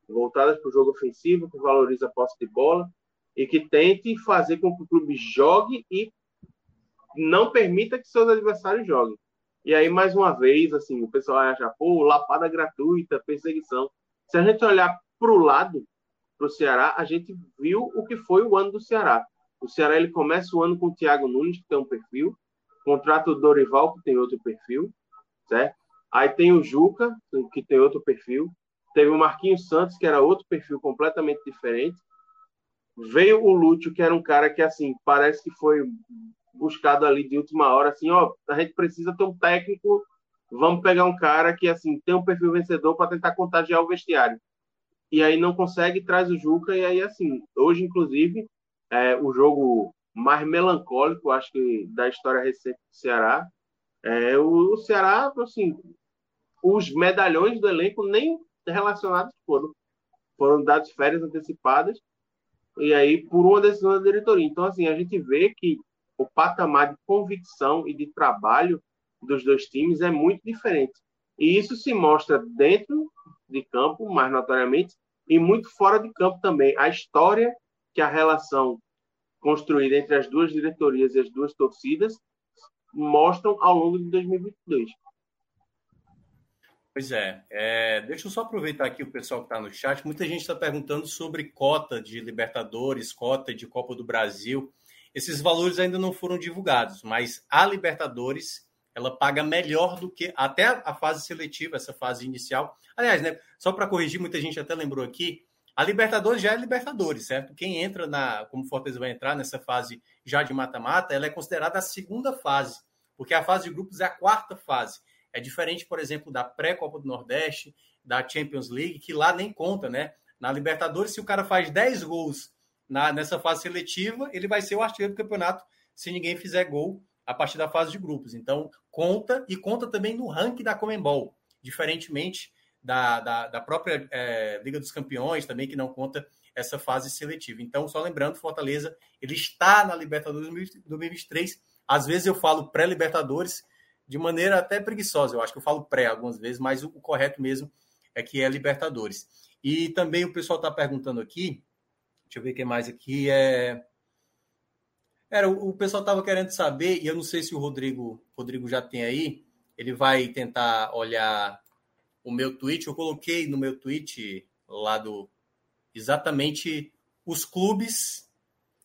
voltadas para o jogo ofensivo, que valoriza a posse de bola e que tente fazer com que o clube jogue e não permita que seus adversários joguem. E aí, mais uma vez, assim, o pessoal acha, pô, lapada gratuita, perseguição. Se a gente olhar para o lado, para o Ceará, a gente viu o que foi o ano do Ceará. O Ceará ele começa o ano com o Thiago Nunes, que tem um perfil, contrata o Dorival, que tem outro perfil, certo? Aí tem o Juca, que tem outro perfil. Teve o Marquinhos Santos, que era outro perfil completamente diferente. Veio o Lúcio, que era um cara que, assim, parece que foi buscado ali de última hora, assim, ó, a gente precisa ter um técnico, vamos pegar um cara que, assim, tem um perfil vencedor para tentar contagiar o vestiário. E aí não consegue, traz o Juca, e aí, assim, hoje, inclusive, é, o jogo mais melancólico, acho que, da história recente do Ceará. É, o, o Ceará, assim, os medalhões do elenco nem relacionados foram. Foram dados férias antecipadas e aí por uma decisão da diretoria. Então, assim, a gente vê que o patamar de convicção e de trabalho dos dois times é muito diferente. E isso se mostra dentro de campo, mais notoriamente, e muito fora de campo também. A história que a relação construída entre as duas diretorias e as duas torcidas mostram ao longo de 2022. Pois é, é, deixa eu só aproveitar aqui o pessoal que está no chat. Muita gente está perguntando sobre cota de Libertadores, cota de Copa do Brasil. Esses valores ainda não foram divulgados, mas a Libertadores ela paga melhor do que até a fase seletiva, essa fase inicial. Aliás, né, só para corrigir, muita gente até lembrou aqui, a Libertadores já é Libertadores, certo? Quem entra na, como Fortaleza vai entrar nessa fase já de mata-mata, ela é considerada a segunda fase, porque a fase de grupos é a quarta fase. É diferente, por exemplo, da pré-Copa do Nordeste, da Champions League, que lá nem conta, né? Na Libertadores, se o cara faz 10 gols na, nessa fase seletiva, ele vai ser o artilheiro do campeonato se ninguém fizer gol a partir da fase de grupos. Então, conta e conta também no ranking da Comembol, diferentemente da, da, da própria é, Liga dos Campeões também, que não conta essa fase seletiva. Então, só lembrando, Fortaleza, ele está na Libertadores 2023. Às vezes eu falo pré-Libertadores de maneira até preguiçosa. Eu acho que eu falo pré algumas vezes, mas o, o correto mesmo é que é Libertadores. E também o pessoal está perguntando aqui, deixa eu ver o que mais aqui, é... Era, o pessoal estava querendo saber, e eu não sei se o Rodrigo, Rodrigo já tem aí, ele vai tentar olhar o meu tweet. Eu coloquei no meu tweet lá do exatamente os clubes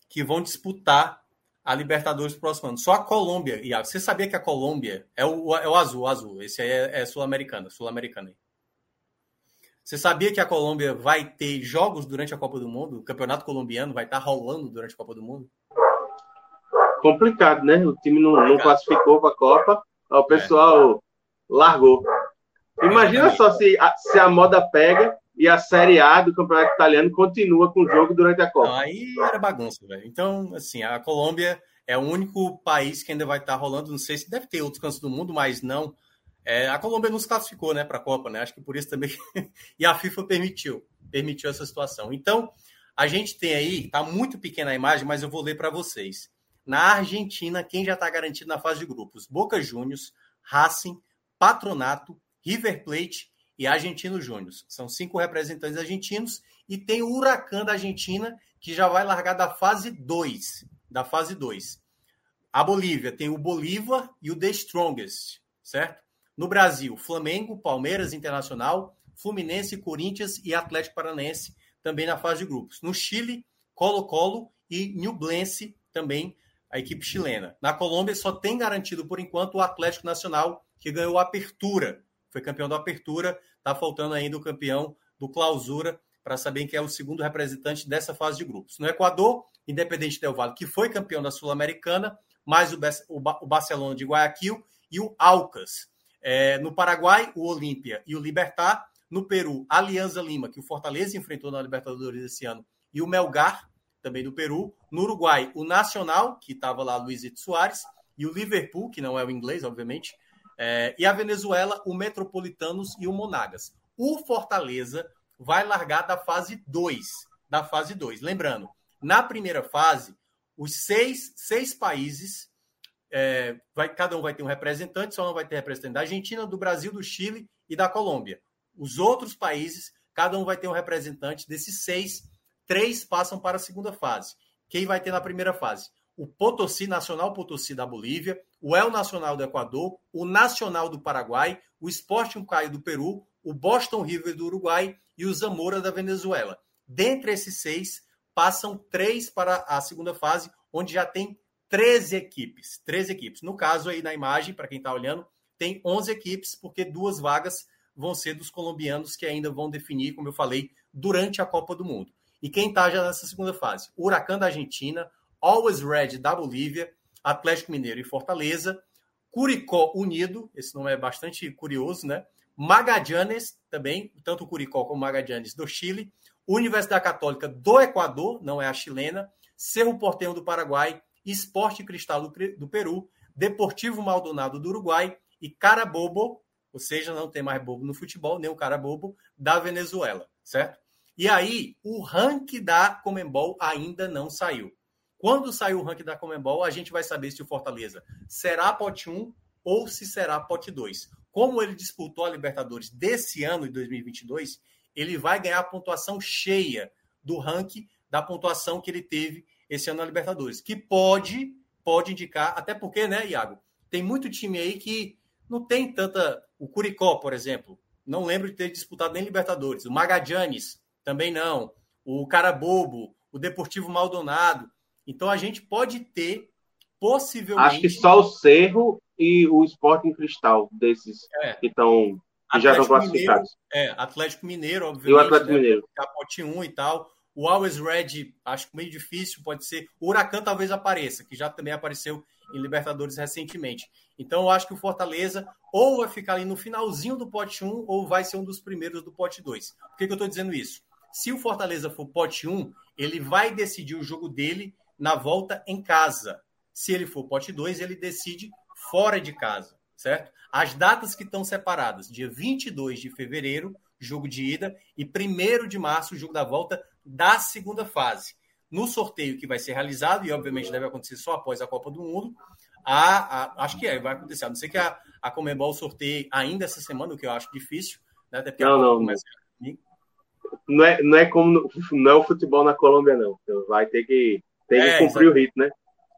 que vão disputar a Libertadores no próximo ano. Só a Colômbia, Iago. Você sabia que a Colômbia é o, é o azul, o azul. Esse aí é, é sul-americana, sul-americana. Você sabia que a Colômbia vai ter jogos durante a Copa do Mundo? O campeonato colombiano vai estar rolando durante a Copa do Mundo? Complicado, né? O time não, não classificou para a Copa, o pessoal é. largou. Imagina só se a, se a moda pega e a Série A do Campeonato Italiano continua com o jogo durante a Copa. Não, aí era bagunça, velho. Então, assim, a Colômbia é o único país que ainda vai estar rolando. Não sei se deve ter outros cantos do mundo, mas não. É, a Colômbia não se classificou, né, para a Copa, né? Acho que por isso também. e a FIFA permitiu, permitiu essa situação. Então, a gente tem aí, tá muito pequena a imagem, mas eu vou ler para vocês. Na Argentina, quem já está garantido na fase de grupos? Boca Juniors, Racing, Patronato, River Plate e Argentino Júnior. São cinco representantes argentinos e tem o Huracan da Argentina, que já vai largar da fase 2. Da fase 2. A Bolívia tem o Bolívar e o The Strongest, certo? No Brasil, Flamengo, Palmeiras Internacional, Fluminense, Corinthians e Atlético Paranaense também na fase de grupos. No Chile, Colo-Colo e Nublense também a equipe chilena. Na Colômbia só tem garantido por enquanto o Atlético Nacional que ganhou a apertura foi campeão da Apertura, está faltando ainda o campeão do Clausura para saber quem é o segundo representante dessa fase de grupos. No Equador, Independente Del Valle, que foi campeão da Sul-Americana, mais o, o, Barcelona de Guayaquil e o Alcas. É, no Paraguai, o Olímpia e o Libertar. No Peru, Alianza Lima, que o Fortaleza enfrentou na Libertadores esse ano, e o Melgar, também do Peru. No Uruguai, o Nacional, que estava lá Luizito Soares, e o Liverpool, que não é o inglês, obviamente, é, e a Venezuela, o Metropolitanos e o Monagas. O Fortaleza vai largar da fase 2. Da fase 2. Lembrando, na primeira fase, os seis, seis países, é, vai, cada um vai ter um representante, só não vai ter representante da Argentina, do Brasil, do Chile e da Colômbia. Os outros países, cada um vai ter um representante desses seis, três passam para a segunda fase. Quem vai ter na primeira fase? o Potosí, Nacional Potosí da Bolívia, o El Nacional do Equador, o Nacional do Paraguai, o Sporting Caio do Peru, o Boston River do Uruguai e o Zamora da Venezuela. Dentre esses seis, passam três para a segunda fase, onde já tem 13 equipes. 13 equipes. No caso aí na imagem, para quem está olhando, tem 11 equipes, porque duas vagas vão ser dos colombianos que ainda vão definir, como eu falei, durante a Copa do Mundo. E quem está já nessa segunda fase? Huracan da Argentina, Always Red da Bolívia, Atlético Mineiro e Fortaleza, Curicó Unido, esse nome é bastante curioso, né? Magallanes também, tanto o Curicó como o Magallanes do Chile, Universidade Católica do Equador, não é a chilena, Cerro Porteño do Paraguai, Esporte Cristal do, do Peru, Deportivo Maldonado do Uruguai e Carabobo, ou seja, não tem mais bobo no futebol, nem o Carabobo, da Venezuela, certo? E aí, o ranking da Comembol ainda não saiu. Quando sair o ranking da Comembol, a gente vai saber se o Fortaleza será pote 1 ou se será pote 2. Como ele disputou a Libertadores desse ano, de 2022, ele vai ganhar a pontuação cheia do ranking da pontuação que ele teve esse ano na Libertadores, que pode pode indicar, até porque, né, Iago, tem muito time aí que não tem tanta. O Curicó, por exemplo, não lembro de ter disputado nem Libertadores. O Magallanes também não. O Carabobo, o Deportivo Maldonado. Então a gente pode ter possivelmente. Acho que só o Cerro e o Sporting Cristal, desses é. que estão. Que já estão classificados. Mineiro, é, Atlético Mineiro, obviamente. E o Atlético né, Mineiro. Capote 1 e tal. O Always Red, acho meio difícil, pode ser. O Huracan talvez apareça, que já também apareceu em Libertadores recentemente. Então eu acho que o Fortaleza ou vai ficar ali no finalzinho do pote 1 ou vai ser um dos primeiros do pote 2. Por que, que eu estou dizendo isso? Se o Fortaleza for pote 1, ele vai decidir o jogo dele na volta em casa. Se ele for pote 2, ele decide fora de casa, certo? As datas que estão separadas, dia 22 de fevereiro, jogo de ida, e 1 de março, jogo da volta da segunda fase. No sorteio que vai ser realizado, e obviamente deve acontecer só após a Copa do Mundo, a, a, acho que é, vai acontecer. A não ser que a, a Comebol sorteie ainda essa semana, o que eu acho difícil, Né? Até não, não. Começa... Não é, não é como no, não é o futebol na Colômbia, não. Vai ter que, ter é, que cumprir o ritmo, né?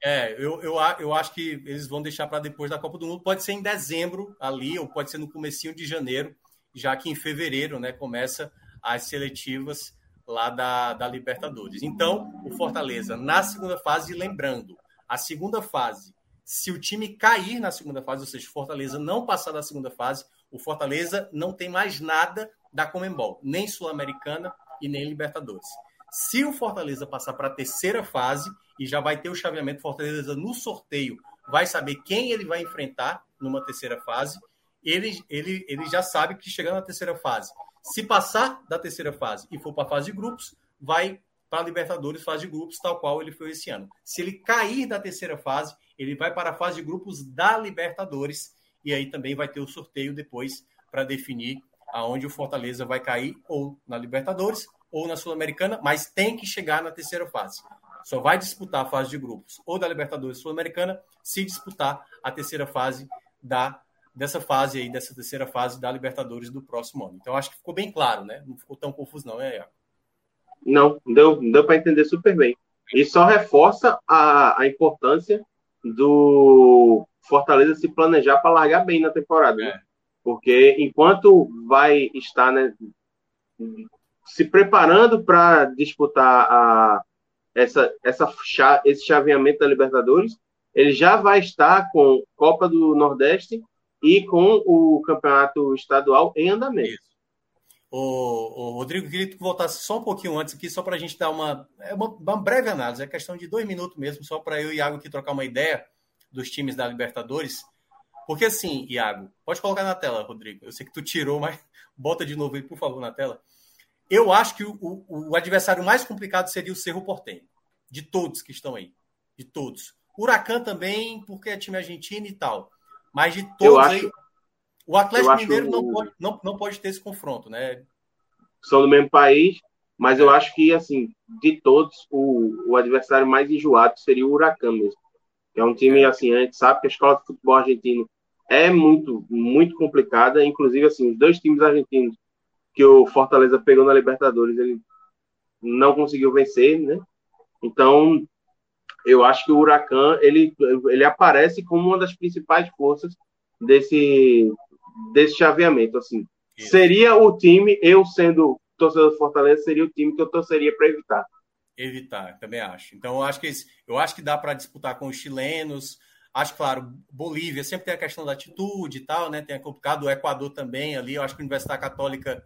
É, eu, eu, eu acho que eles vão deixar para depois da Copa do Mundo. Pode ser em dezembro ali, ou pode ser no comecinho de janeiro, já que em fevereiro né, começa as seletivas lá da, da Libertadores. Então, o Fortaleza, na segunda fase, lembrando, a segunda fase, se o time cair na segunda fase, ou seja, o Fortaleza não passar da segunda fase, o Fortaleza não tem mais nada da Comembol, nem Sul-Americana e nem Libertadores. Se o Fortaleza passar para a terceira fase e já vai ter o chaveamento Fortaleza no sorteio, vai saber quem ele vai enfrentar numa terceira fase, ele, ele, ele já sabe que chegando na terceira fase, se passar da terceira fase e for para a fase de grupos, vai para a Libertadores, fase de grupos, tal qual ele foi esse ano. Se ele cair da terceira fase, ele vai para a fase de grupos da Libertadores e aí também vai ter o sorteio depois para definir aonde o Fortaleza vai cair ou na Libertadores ou na Sul-Americana, mas tem que chegar na terceira fase. Só vai disputar a fase de grupos ou da Libertadores Sul-Americana se disputar a terceira fase da dessa fase aí, dessa terceira fase da Libertadores do próximo ano. Então acho que ficou bem claro, né? Não ficou tão confuso não, é, Iago? Não, deu, deu para entender super bem. E só reforça a, a importância do Fortaleza se planejar para largar bem na temporada. Né? É. Né? Porque enquanto vai estar né, se preparando para disputar a, essa, essa, esse chaveamento da Libertadores, ele já vai estar com Copa do Nordeste e com o campeonato estadual em andamento. Isso. O, o Rodrigo, queria que voltasse só um pouquinho antes aqui, só para a gente dar uma, é uma, uma, breve análise, é questão de dois minutos mesmo, só para eu e Iago aqui trocar uma ideia dos times da Libertadores. Porque assim, Iago, pode colocar na tela, Rodrigo. Eu sei que tu tirou, mas bota de novo aí, por favor, na tela. Eu acho que o, o, o adversário mais complicado seria o Cerro Portenho, de todos que estão aí, de todos. Huracan também, porque é time argentino e tal. Mas de todos acho, aí, o Atlético Mineiro acho... não, pode, não, não pode ter esse confronto, né? São do mesmo país, mas eu acho que, assim, de todos, o, o adversário mais enjoado seria o Huracan mesmo. É um time, assim, a gente sabe que a escola de futebol argentino é muito, muito complicada. Inclusive, assim, os dois times argentinos que o Fortaleza pegou na Libertadores, ele não conseguiu vencer, né? Então, eu acho que o Huracan ele, ele aparece como uma das principais forças desse, desse chaveamento. Assim, Isso. seria o time, eu sendo torcedor do Fortaleza, seria o time que eu torceria para evitar. Evitar, também acho. Então, eu acho que, eu acho que dá para disputar com os chilenos. Acho, claro, Bolívia sempre tem a questão da atitude e tal, né? Tem a complicado o Equador também ali. Eu acho que a Universidade Católica,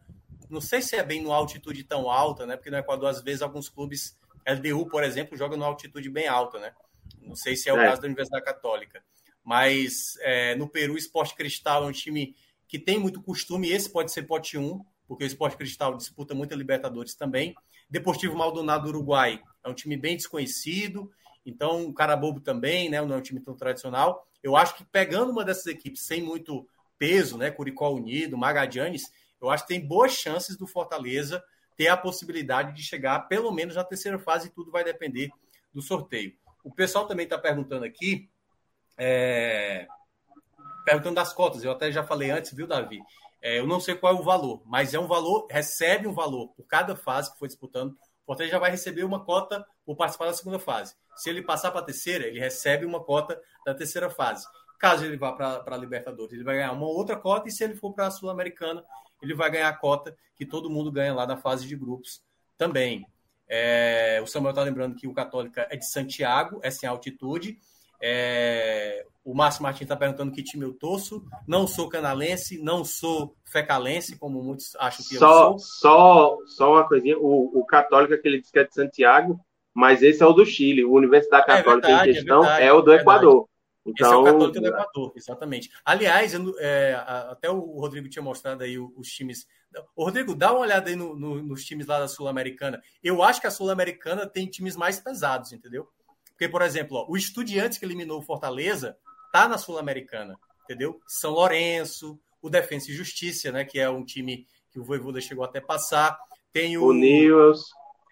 não sei se é bem numa altitude tão alta, né? Porque no Equador, às vezes, alguns clubes LDU, por exemplo, joga numa altitude bem alta, né? Não sei se é o é. caso da Universidade Católica. Mas é, no Peru, o Esporte Cristal é um time que tem muito costume, esse pode ser pote 1, porque o Esporte Cristal disputa muito a Libertadores também. Deportivo Maldonado do Uruguai é um time bem desconhecido, então o Carabobo também, né? Não é um time tão tradicional. Eu acho que pegando uma dessas equipes sem muito peso, né? Curicó Unido, Magadianes, eu acho que tem boas chances do Fortaleza ter a possibilidade de chegar pelo menos na terceira fase e tudo vai depender do sorteio. O pessoal também está perguntando aqui, é, perguntando das cotas. Eu até já falei antes, viu, Davi? É, eu não sei qual é o valor, mas é um valor, recebe um valor por cada fase que foi disputando. Fortaleza já vai receber uma cota por participar da segunda fase. Se ele passar para a terceira, ele recebe uma cota da terceira fase. Caso ele vá para a Libertadores, ele vai ganhar uma outra cota, e se ele for para a Sul-Americana, ele vai ganhar a cota que todo mundo ganha lá na fase de grupos também. É, o Samuel está lembrando que o Católica é de Santiago, é sem altitude. É, o Márcio Martins está perguntando que time eu torço. Não sou canalense, não sou fecalense, como muitos acham que só, eu sou. Só, só uma coisinha: o, o Católica que ele diz que é de Santiago, mas esse é o do Chile. O Universidade é Católica é verdade, em questão é, verdade, é o do Equador. Então, Esse é o Católico do Equador, exatamente. Aliás, é, até o Rodrigo tinha mostrado aí os times. O Rodrigo, dá uma olhada aí no, no, nos times lá da Sul-Americana. Eu acho que a Sul-Americana tem times mais pesados, entendeu? Porque, por exemplo, ó, o Estudiantes que eliminou o Fortaleza tá na Sul-Americana, entendeu? São Lourenço, o Defensa e Justiça, né? Que é um time que o Voivoda chegou até passar. Tem o. O Nils.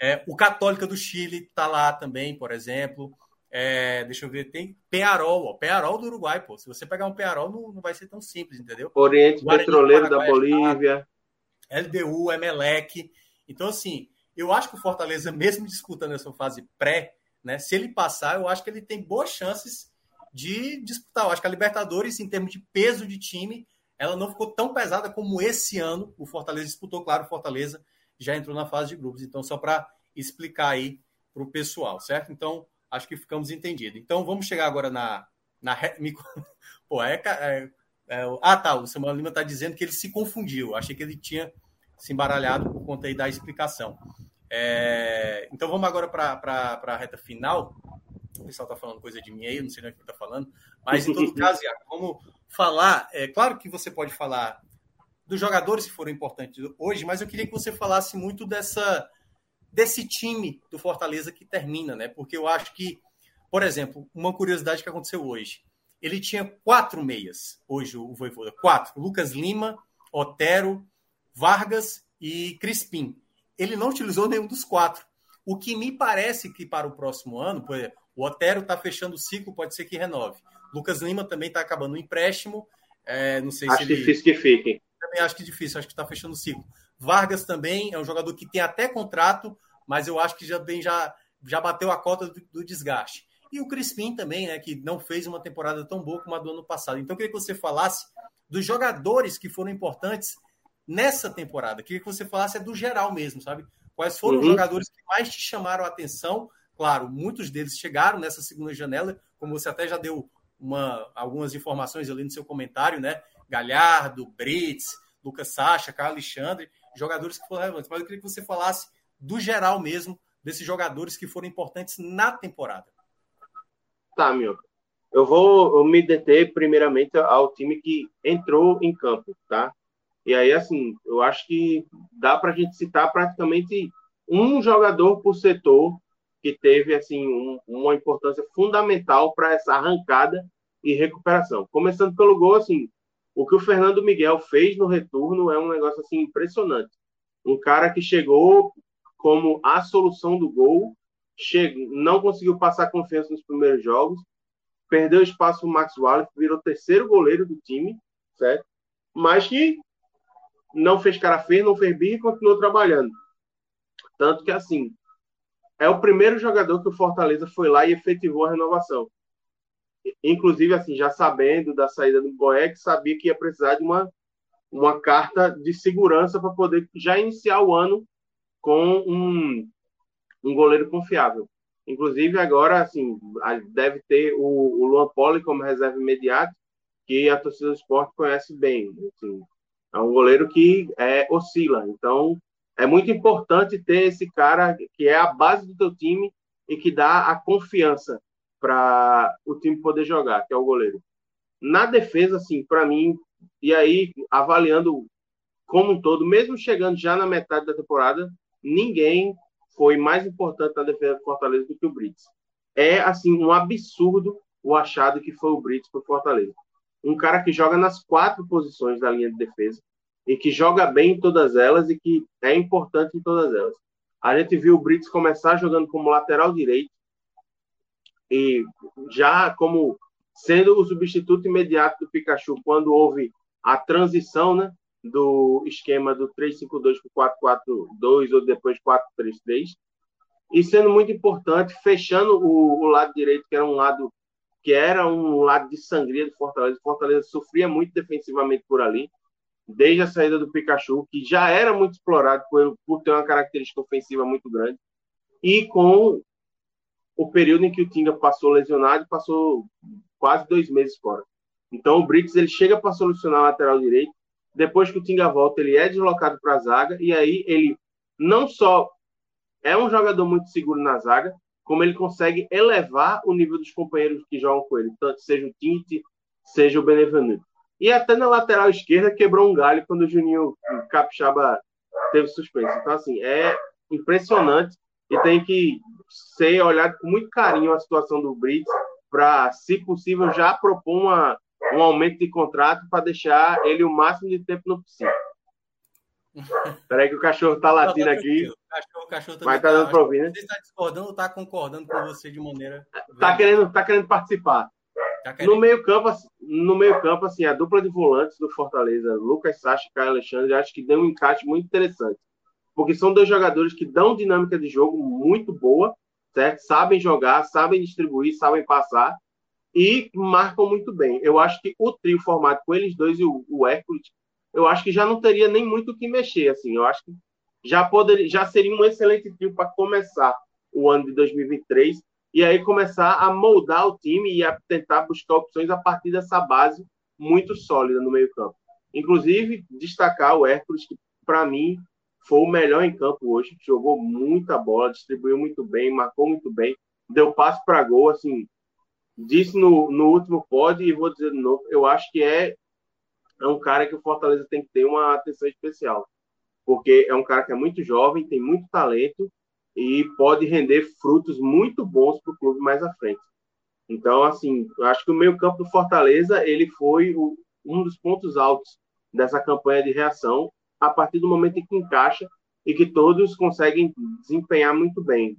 É, o Católica do Chile tá lá também, por exemplo. É, deixa eu ver, tem Pearol, ó, Pearol do Uruguai, pô. Se você pegar um Pearol, não, não vai ser tão simples, entendeu? Oriente Guarani Petroleiro da Bolívia. LDU, Emelec. Então, assim, eu acho que o Fortaleza, mesmo disputando essa fase pré, né, se ele passar, eu acho que ele tem boas chances de disputar. Eu acho que a Libertadores, em termos de peso de time, ela não ficou tão pesada como esse ano o Fortaleza disputou. Claro, o Fortaleza já entrou na fase de grupos. Então, só para explicar aí para o pessoal, certo? Então, acho que ficamos entendidos. Então, vamos chegar agora na. na Pô, é, é, é, ah, tá. O Samuel Lima está dizendo que ele se confundiu. Achei que ele tinha se embaralhado por conta aí da explicação. É, então, vamos agora para a reta final. O pessoal está falando coisa de mim aí, não sei nem o que está falando. Mas, em todo caso, Iago, vamos falar. É claro que você pode falar dos jogadores que foram importantes hoje, mas eu queria que você falasse muito dessa desse time do Fortaleza que termina, né? Porque eu acho que, por exemplo, uma curiosidade que aconteceu hoje. Ele tinha quatro meias, hoje o Voivoda. Quatro. Lucas Lima, Otero, Vargas e Crispim. Ele não utilizou nenhum dos quatro. O que me parece que para o próximo ano, por exemplo, o Otero está fechando o ciclo, pode ser que renove. Lucas Lima também está acabando o empréstimo. É, não sei acho se ele... difícil que fique. Também acho que difícil, acho que está fechando o ciclo. Vargas também é um jogador que tem até contrato, mas eu acho que já, bem, já, já bateu a cota do, do, desgaste. E o Crispim também, né, que não fez uma temporada tão boa como a do ano passado. Então, eu queria que você falasse dos jogadores que foram importantes nessa temporada. Eu queria que você falasse é do geral mesmo, sabe? Quais foram uhum. os jogadores que mais te chamaram a atenção? Claro, muitos deles chegaram nessa segunda janela, como você até já deu uma, algumas informações ali no seu comentário, né? Galhardo, Brits, Lucas Sacha, Carlos Alexandre, jogadores que foram relevantes. Mas eu queria que você falasse do geral mesmo, desses jogadores que foram importantes na temporada. Tá, meu. Eu vou me deter primeiramente ao time que entrou em campo, tá? E aí, assim, eu acho que dá para a gente citar praticamente um jogador por setor que teve, assim, um, uma importância fundamental para essa arrancada e recuperação. Começando pelo gol, assim, o que o Fernando Miguel fez no retorno é um negócio assim impressionante. Um cara que chegou como a solução do gol, chegou, não conseguiu passar confiança nos primeiros jogos, perdeu espaço o Max Wallace, virou terceiro goleiro do time, certo? Mas que não fez cara feia, não fez birra e continuou trabalhando. Tanto que, assim, é o primeiro jogador que o Fortaleza foi lá e efetivou a renovação inclusive assim, já sabendo da saída do Boeck, sabia que ia precisar de uma, uma carta de segurança para poder já iniciar o ano com um, um goleiro confiável. Inclusive, agora, assim, deve ter o, o Luan Poli como reserva imediata, que a torcida do esporte conhece bem. Assim, é um goleiro que é, oscila. Então, é muito importante ter esse cara que é a base do teu time e que dá a confiança para o time poder jogar, que é o goleiro. Na defesa, assim, para mim, e aí avaliando como um todo, mesmo chegando já na metade da temporada, ninguém foi mais importante na defesa do Fortaleza do que o Brits. É, assim, um absurdo o achado que foi o Brits para o Fortaleza. Um cara que joga nas quatro posições da linha de defesa e que joga bem em todas elas e que é importante em todas elas. A gente viu o Brits começar jogando como lateral direito, e já como sendo o substituto imediato do Pikachu quando houve a transição, né, do esquema do 352 para 442 ou depois 433 e sendo muito importante fechando o, o, lado direito que era um lado que era um lado de sangria do Fortaleza. O Fortaleza sofria muito defensivamente por ali, desde a saída do Pikachu, que já era muito explorado por, por ter uma característica ofensiva muito grande, e com o período em que o Tinga passou lesionado, passou quase dois meses fora. Então o Brits ele chega para solucionar a lateral direito. Depois que o Tinga volta, ele é deslocado para a zaga e aí ele não só é um jogador muito seguro na zaga, como ele consegue elevar o nível dos companheiros que jogam com ele, tanto seja o Tinte, seja o Benevenuto. E até na lateral esquerda quebrou um galho quando o Juninho Capixaba teve suspenso. Então, assim, é impressionante e tem que ser olhado com muito carinho a situação do Brits para, se possível, já propor uma, um aumento de contrato para deixar ele o máximo de tempo no possível. Peraí que o cachorro tá latindo não, tá aqui. O cachorro, o cachorro mas tá dando para ouvir, né? Você está discordando ou está concordando com você de maneira... Tá querendo, tá querendo participar. No meio campo, assim, no meio campo, assim, a dupla de volantes do Fortaleza, Lucas Sacha e Caio Alexandre, acho que deu um encaixe muito interessante. Porque são dois jogadores que dão dinâmica de jogo muito boa, certo? Sabem jogar, sabem distribuir, sabem passar e marcam muito bem. Eu acho que o trio formado com eles dois e o, o Hércules, eu acho que já não teria nem muito o que mexer, assim. Eu acho que já poderia, já seria um excelente trio para começar o ano de 2023 e aí começar a moldar o time e a tentar buscar opções a partir dessa base muito sólida no meio-campo. Inclusive, destacar o Hércules, que para mim foi o melhor em campo hoje, jogou muita bola, distribuiu muito bem, marcou muito bem, deu passe para gol, assim, disse no, no último pod e vou dizer de novo, eu acho que é, é um cara que o Fortaleza tem que ter uma atenção especial, porque é um cara que é muito jovem, tem muito talento e pode render frutos muito bons para o clube mais à frente. Então, assim, eu acho que o meio campo do Fortaleza ele foi o, um dos pontos altos dessa campanha de reação a partir do momento em que encaixa e que todos conseguem desempenhar muito bem.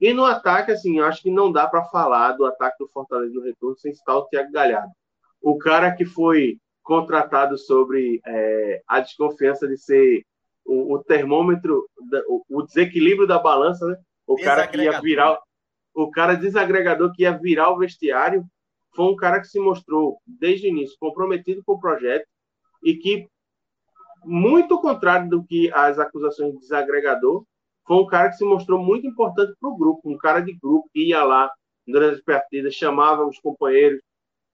E no ataque, assim, eu acho que não dá para falar do ataque do Fortaleza no retorno sem citar o Thiago Galhardo. O cara que foi contratado sobre é, a desconfiança de ser o, o termômetro, o, o, desequilíbrio da balança, né? O cara que ia virar, o cara desagregador que ia virar o vestiário, foi um cara que se mostrou desde o início comprometido com o projeto e que muito contrário do que as acusações de desagregador, foi um cara que se mostrou muito importante para o grupo, um cara de grupo que ia lá durante as partidas, chamava os companheiros,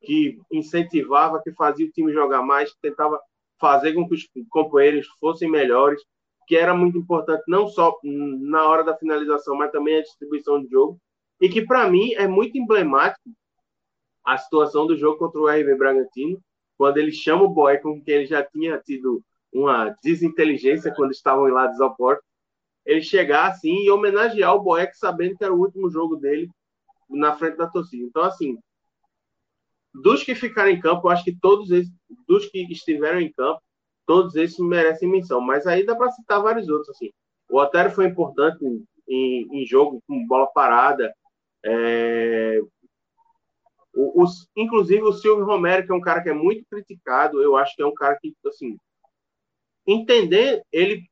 que incentivava, que fazia o time jogar mais, que tentava fazer com que os companheiros fossem melhores, que era muito importante não só na hora da finalização, mas também a distribuição de jogo, e que para mim é muito emblemático a situação do jogo contra o RB Bragantino, quando ele chama o Boy, com que ele já tinha tido uma desinteligência quando estavam lá desoportos, ele chegar assim e homenagear o Boeck sabendo que era o último jogo dele na frente da torcida. Então, assim, dos que ficaram em campo, eu acho que todos esses, dos que estiveram em campo, todos esses merecem menção. Mas aí dá para citar vários outros. Assim. O Otério foi importante em, em jogo com bola parada. É... O, inclusive o Silvio Romero, que é um cara que é muito criticado, eu acho que é um cara que, assim, entender ele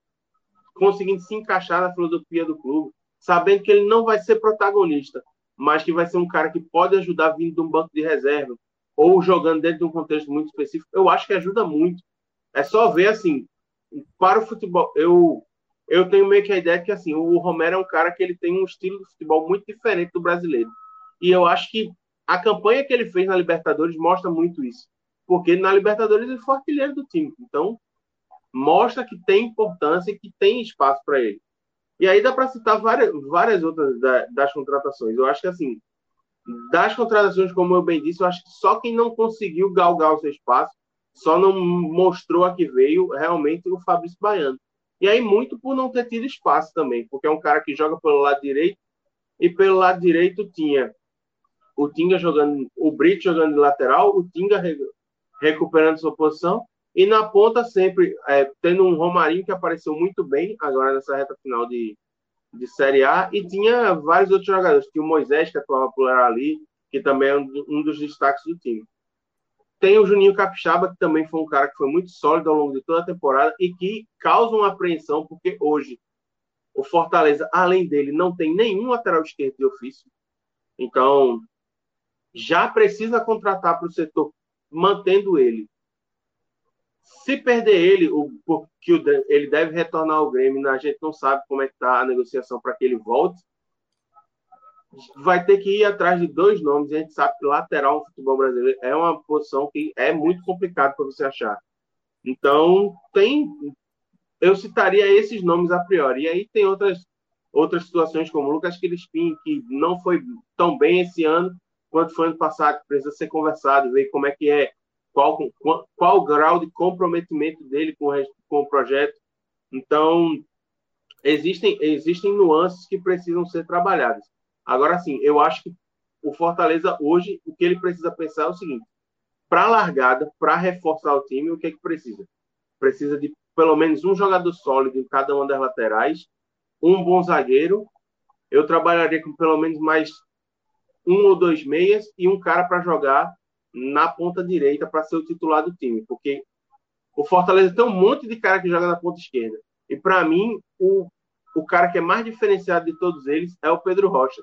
conseguindo se encaixar na filosofia do clube, sabendo que ele não vai ser protagonista, mas que vai ser um cara que pode ajudar vindo de um banco de reserva, ou jogando dentro de um contexto muito específico, eu acho que ajuda muito. É só ver assim, para o futebol, eu eu tenho meio que a ideia que assim, o Romero é um cara que ele tem um estilo de futebol muito diferente do brasileiro. E eu acho que a campanha que ele fez na Libertadores mostra muito isso. Porque na Libertadores ele foi artilheiro do time. Então, mostra que tem importância e que tem espaço para ele. E aí dá para citar várias, várias outras da, das contratações. Eu acho que assim, das contratações, como eu bem disse, eu acho que só quem não conseguiu galgar o seu espaço, só não mostrou a que veio realmente o Fabrício Baiano. E aí, muito por não ter tido espaço também, porque é um cara que joga pelo lado direito, e pelo lado direito tinha o Tinga jogando, o Brito jogando de lateral, o Tinga re, recuperando sua posição, e na ponta sempre, é, tendo um Romarinho que apareceu muito bem agora nessa reta final de, de Série A, e tinha vários outros jogadores. Tinha o Moisés, que atuava por ali, que também é um, dos destaques do time. Tem o Juninho Capixaba, que também foi um cara que foi muito sólido ao longo de toda a temporada e que causa uma apreensão, porque hoje o Fortaleza, além dele, não tem nenhum lateral esquerdo de ofício. Então, já precisa contratar para o setor, mantendo ele. Se perder ele, o, porque ele deve retornar ao Grêmio, a gente não sabe como é que está a negociação para que ele volte vai ter que ir atrás de dois nomes. A gente sabe que lateral no futebol brasileiro é uma posição que é muito complicado para você achar. Então, tem. Eu citaria esses nomes a priori. E aí tem outras, outras situações, como o Lucas Crispim, que não foi tão bem esse ano quanto foi ano passado, que precisa ser conversado, ver como é que é, qual, qual, qual o grau de comprometimento dele com o, com o projeto. Então, existem, existem nuances que precisam ser trabalhadas. Agora, sim, eu acho que o Fortaleza hoje, o que ele precisa pensar é o seguinte: para largada, para reforçar o time, o que é que precisa? Precisa de pelo menos um jogador sólido em cada uma das laterais, um bom zagueiro. Eu trabalharia com pelo menos mais um ou dois meias e um cara para jogar na ponta direita para ser o titular do time, porque o Fortaleza tem um monte de cara que joga na ponta esquerda. E para mim, o, o cara que é mais diferenciado de todos eles é o Pedro Rocha,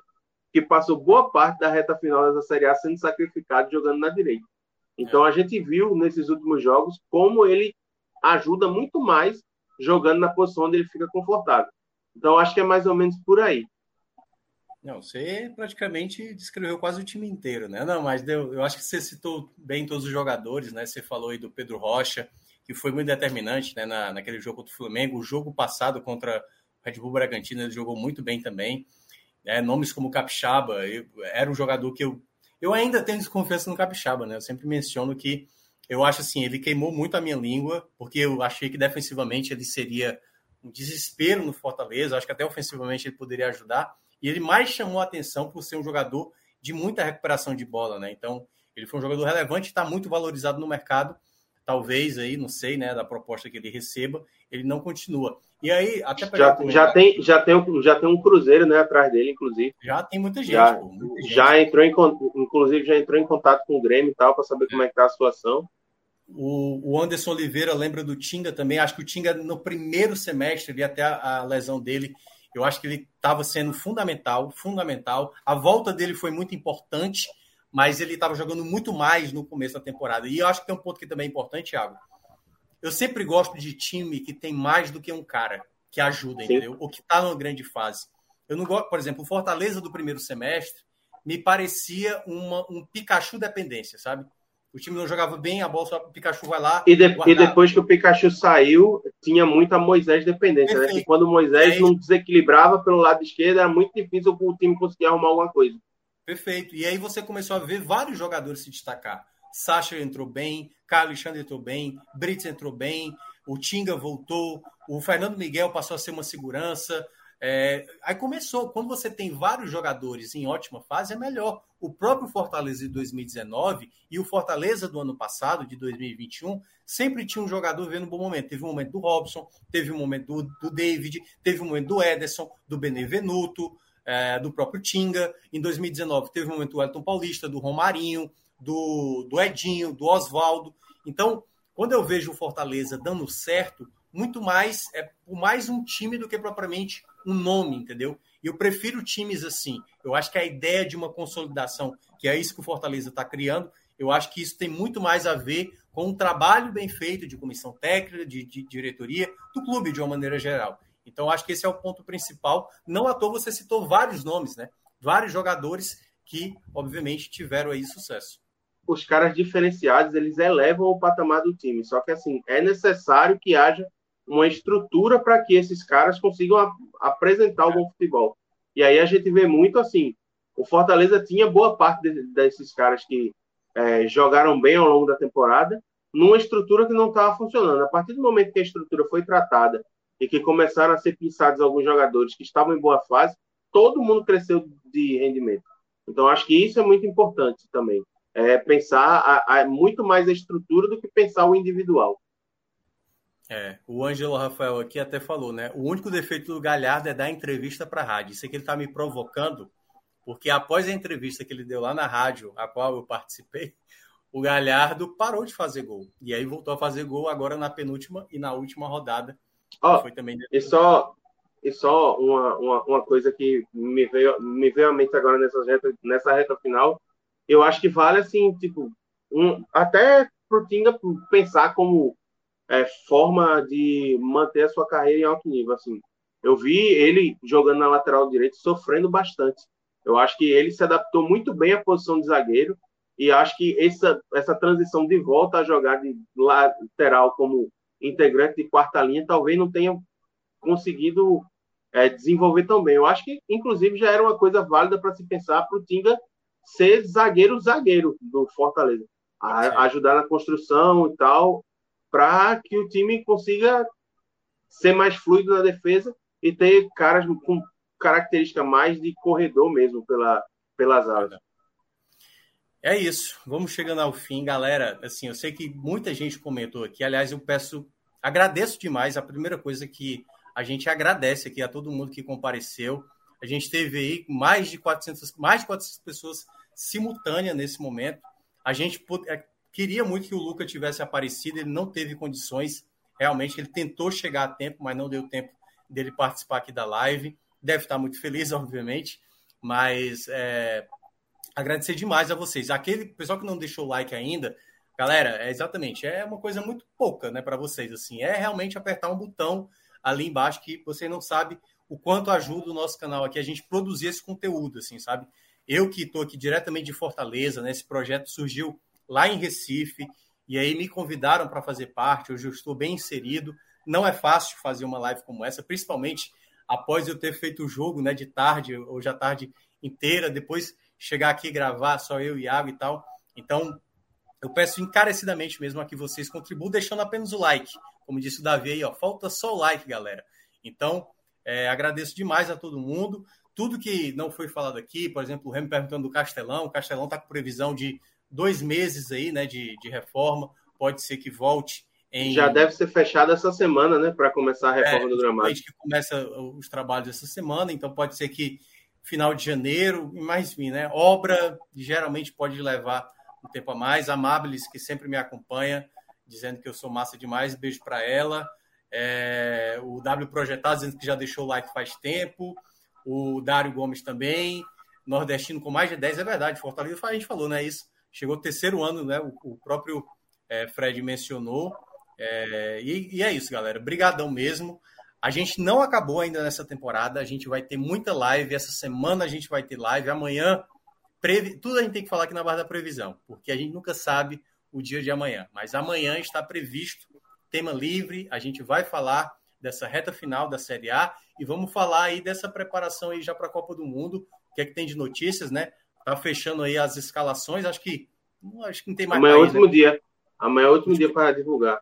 que passou boa parte da reta final dessa Série A sendo sacrificado jogando na direita. Então é. a gente viu nesses últimos jogos como ele ajuda muito mais jogando na posição onde ele fica confortável. Então acho que é mais ou menos por aí. Não, você praticamente descreveu quase o time inteiro, né? Não, mas deu, eu acho que você citou bem todos os jogadores, né? Você falou aí do Pedro Rocha, que foi muito determinante né, na, naquele jogo contra o Flamengo. O jogo passado contra o Red Bull Bragantino, ele jogou muito bem também. É, nomes como Capixaba, eu, era um jogador que eu. Eu ainda tenho desconfiança no Capixaba, né? Eu sempre menciono que eu acho assim, ele queimou muito a minha língua, porque eu achei que defensivamente ele seria um desespero no Fortaleza. Acho que até ofensivamente ele poderia ajudar. E ele mais chamou a atenção por ser um jogador de muita recuperação de bola, né? Então, ele foi um jogador relevante, está muito valorizado no mercado. Talvez aí, não sei, né, da proposta que ele receba, ele não continua. E aí, até já, já tem já tem um, já tem um cruzeiro, né, atrás dele, inclusive. Já tem muita gente. Já, pô, muita gente. já entrou em inclusive já entrou em contato com o Grêmio e tal para saber é. como é que tá a situação. O, o, Anderson Oliveira lembra do Tinga também. Acho que o Tinga no primeiro semestre, ali até a, a lesão dele, eu acho que ele estava sendo fundamental, fundamental. A volta dele foi muito importante, mas ele estava jogando muito mais no começo da temporada. E eu acho que tem um ponto que também é importante, Thiago. Eu sempre gosto de time que tem mais do que um cara que ajuda, Sim. entendeu? Ou que está numa grande fase. Eu não gosto, por exemplo, o Fortaleza do primeiro semestre me parecia uma, um Pikachu dependência, sabe? O time não jogava bem, a bola só o Pikachu vai lá. E, de, e, depois que o Pikachu saiu, tinha muita Moisés dependência, né? Que quando o Moisés é não desequilibrava pelo lado esquerdo, era muito difícil o time conseguir arrumar alguma coisa. Perfeito. E aí você começou a ver vários jogadores se destacar. Sacha entrou bem, Carlos Alexandre entrou bem, Brits entrou bem, o Tinga voltou, o Fernando Miguel passou a ser uma segurança, é, aí começou, quando você tem vários jogadores em ótima fase, é melhor. O próprio Fortaleza de 2019 e o Fortaleza do ano passado, de 2021, sempre tinha um jogador vendo um bom momento. Teve um momento do Robson, teve um momento do, do David, teve um momento do Ederson, do Benevenuto, é, do próprio Tinga. Em 2019 teve um momento do Elton Paulista, do Romarinho, do, do Edinho, do Oswaldo. Então, quando eu vejo o Fortaleza dando certo, muito mais é mais um time do que propriamente um nome, entendeu? E eu prefiro times assim. Eu acho que a ideia de uma consolidação, que é isso que o Fortaleza está criando, eu acho que isso tem muito mais a ver com um trabalho bem feito de comissão técnica, de, de diretoria, do clube de uma maneira geral. Então, acho que esse é o ponto principal. Não à toa você citou vários nomes, né? Vários jogadores que, obviamente, tiveram aí sucesso. Os caras diferenciados, eles elevam o patamar do time. Só que, assim, é necessário que haja uma estrutura para que esses caras consigam apresentar o bom futebol. E aí a gente vê muito assim, o Fortaleza tinha boa parte de, desses caras que é, jogaram bem ao longo da temporada, numa estrutura que não estava funcionando. A partir do momento que a estrutura foi tratada e que começaram a ser pensados alguns jogadores que estavam em boa fase, todo mundo cresceu de rendimento. Então acho que isso é muito importante também. É pensar a, a, muito mais a estrutura do que pensar o individual. É, o Ângelo Rafael aqui até falou, né? O único defeito do Galhardo é dar entrevista para a rádio. Isso aqui ele está me provocando, porque após a entrevista que ele deu lá na rádio, a qual eu participei, o Galhardo parou de fazer gol. E aí voltou a fazer gol agora na penúltima e na última rodada. Oh, foi também e só, e só uma, uma, uma, coisa que me veio, me veio à mente agora nessa reta, nessa reta final, eu acho que vale assim, tipo, um, até pro Tinga pensar como é, forma de manter a sua carreira em alto nível. Assim, eu vi ele jogando na lateral direita sofrendo bastante. Eu acho que ele se adaptou muito bem à posição de zagueiro e acho que essa, essa transição de volta a jogar de lateral como integrante de quarta linha talvez não tenha conseguido é, desenvolver tão bem. Eu acho que, inclusive, já era uma coisa válida para se pensar para o Tinga ser zagueiro-zagueiro do Fortaleza. A, ajudar na construção e tal para que o time consiga ser mais fluido na defesa e ter caras com característica mais de corredor mesmo pela, pelas alas. É isso. Vamos chegando ao fim, galera. Assim, eu sei que muita gente comentou aqui. Aliás, eu peço, agradeço demais. A primeira coisa que a gente agradece aqui a todo mundo que compareceu. A gente teve aí mais de 400, mais de 400 pessoas simultâneas nesse momento. A gente é, queria muito que o Luca tivesse aparecido, ele não teve condições. Realmente, ele tentou chegar a tempo, mas não deu tempo dele participar aqui da live. Deve estar muito feliz, obviamente, mas é, agradecer demais a vocês. Aquele pessoal que não deixou o like ainda, galera, é exatamente, é uma coisa muito pouca, né, para vocês. Assim, é realmente apertar um botão ali embaixo que você não sabe o quanto ajuda o nosso canal aqui a gente produzir esse conteúdo, assim, sabe? Eu que estou aqui diretamente de Fortaleza, né? Esse projeto surgiu lá em Recife e aí me convidaram para fazer parte. Hoje eu estou bem inserido. Não é fácil fazer uma live como essa, principalmente após eu ter feito o jogo, né? De tarde, hoje a tarde inteira, depois chegar aqui gravar só eu e Iago e tal. Então, eu peço encarecidamente mesmo a que vocês contribuam deixando apenas o like. Como disse o Davi aí, ó, falta só o like, galera. Então, é, agradeço demais a todo mundo. Tudo que não foi falado aqui, por exemplo, o Remy perguntando do Castelão, o Castelão está com previsão de dois meses aí, né, de, de reforma. Pode ser que volte em... Já deve ser fechado essa semana, né, para começar a reforma é, do gramado. que começa os trabalhos essa semana, então pode ser que final de janeiro, mas enfim, né, obra geralmente pode levar um tempo a mais. A que sempre me acompanha, dizendo que eu sou massa demais, beijo para ela. É, o W Projetado dizendo que já deixou o like faz tempo. O Dário Gomes também. Nordestino com mais de 10, é verdade. Fortaleza, a gente falou, né? Isso. Chegou o terceiro ano, né? O, o próprio é, Fred mencionou. É, e, e, é isso, galera. Brigadão mesmo. A gente não acabou ainda nessa temporada. A gente vai ter muita live. Essa semana a gente vai ter live. Amanhã, previ... tudo a gente tem que falar aqui na barra da previsão, porque a gente nunca sabe o dia de amanhã. Mas amanhã está previsto tema livre. A gente vai falar dessa reta final da Série A e vamos falar aí dessa preparação aí já para a Copa do Mundo. O que é que tem de notícias, né? Tá fechando aí as escalações. Acho que acho que não tem mais. Amanhã é o último né? dia. Amanhã é o último dia para divulgar.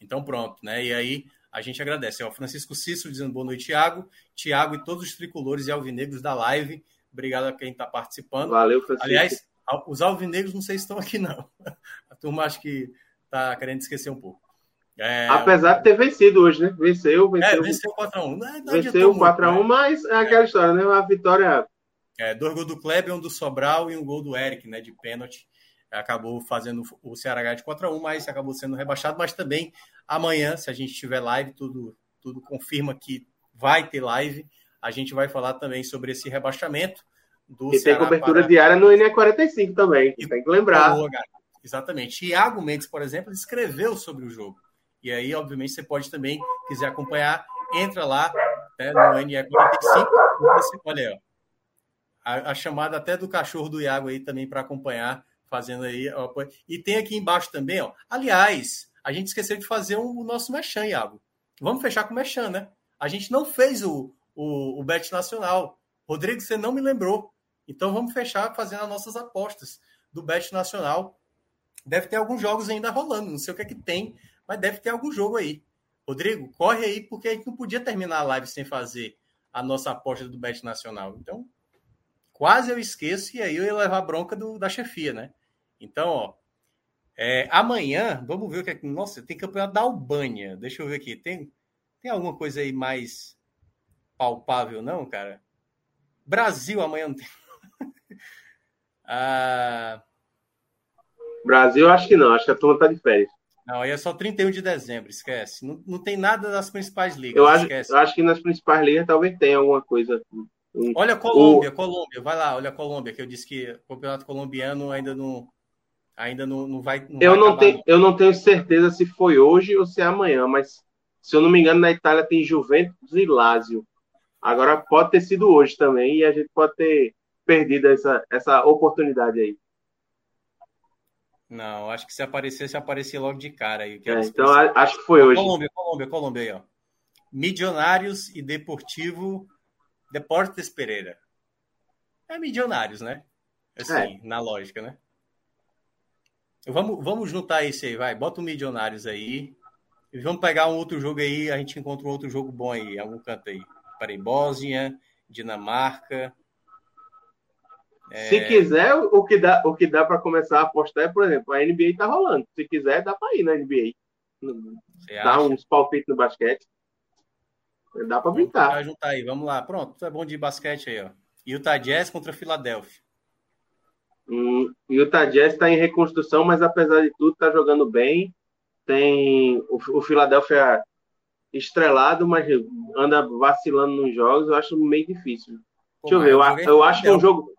Então pronto, né? E aí a gente agradece. É o Francisco Cícero dizendo boa noite, Tiago. Tiago e todos os tricolores e alvinegros da live. Obrigado a quem está participando. Valeu, Francisco. Aliás, os alvinegros não sei se estão aqui, não. A turma acho que está querendo esquecer um pouco. É... Apesar de ter vencido hoje, né? Venceu, venceu. É, venceu 4x1. venceu 4x1, né? mas é aquela é. história, né? Uma vitória. É, dois gols do Kleber, um do Sobral e um gol do Eric, né? De pênalti. Acabou fazendo o Ceará de 4x1, mas acabou sendo rebaixado. Mas também amanhã, se a gente tiver live, tudo, tudo confirma que vai ter live. A gente vai falar também sobre esse rebaixamento. Do e Ceará tem cobertura para... diária no NE45 também, e... tem que lembrar. Boa, Exatamente. Iago Mendes, por exemplo, escreveu sobre o jogo. E aí, obviamente, você pode também, quiser acompanhar, entra lá né, no NE45. Você, olha aí, ó, a, a, chamada até do cachorro do Iago aí também para acompanhar, fazendo aí. Ó, e tem aqui embaixo também, ó. Aliás, a gente esqueceu de fazer um, o nosso Mechan, Iago. Vamos fechar com o Mechan, né? A gente não fez o, o, o Bet Nacional. Rodrigo, você não me lembrou. Então vamos fechar fazendo as nossas apostas do Bet Nacional. Deve ter alguns jogos ainda rolando, não sei o que é que tem, mas deve ter algum jogo aí. Rodrigo, corre aí, porque a gente não podia terminar a live sem fazer a nossa aposta do Bet Nacional. Então, quase eu esqueço e aí eu ia levar bronca do, da chefia, né? Então, ó, é, amanhã, vamos ver o que é. Nossa, tem campeonato da Albânia. Deixa eu ver aqui. Tem, tem alguma coisa aí mais palpável, não, cara? Brasil amanhã não tem. ah... Brasil, acho que não. Acho que a turma tá de férias. Não, aí é só 31 de dezembro, esquece. Não, não tem nada das principais ligas. Eu acho, eu acho que nas principais ligas talvez tenha alguma coisa. Olha a Colômbia, o... Colômbia, vai lá, olha a Colômbia, que eu disse que o campeonato colombiano ainda não, ainda não, não vai. Não eu, vai não tenho, eu não tenho certeza se foi hoje ou se é amanhã, mas se eu não me engano, na Itália tem Juventus e Lazio. Agora pode ter sido hoje também, e a gente pode ter perdido essa, essa oportunidade aí. Não, acho que se aparecesse, aparecia logo de cara aí. É, então acho que foi hoje. Colômbia, Colômbia, Colômbia aí, ó. Milionários e Deportivo Deportes Pereira. É Milionários, né? Assim, é. na lógica, né? Vamos, vamos juntar isso aí, vai. Bota o Milionários aí. E vamos pegar um outro jogo aí. A gente encontra um outro jogo bom aí, algum canto aí. Para Bósnia, Dinamarca. É... Se quiser, o que dá, o que dá para começar a apostar é, por exemplo, a NBA tá rolando. Se quiser, dá para ir na NBA. Dá uns palpites no basquete. Dá para brincar. Vai juntar aí, vamos lá. Pronto, tu é bom de basquete aí, ó. Utah Jazz contra Filadélfia. Hum, Utah Jazz está em reconstrução, mas apesar de tudo, está jogando bem. Tem o, o Philadelphia estrelado, mas anda vacilando nos jogos. Eu acho meio difícil. Pô, Deixa eu ver. Eu, eu acho que é um jogo.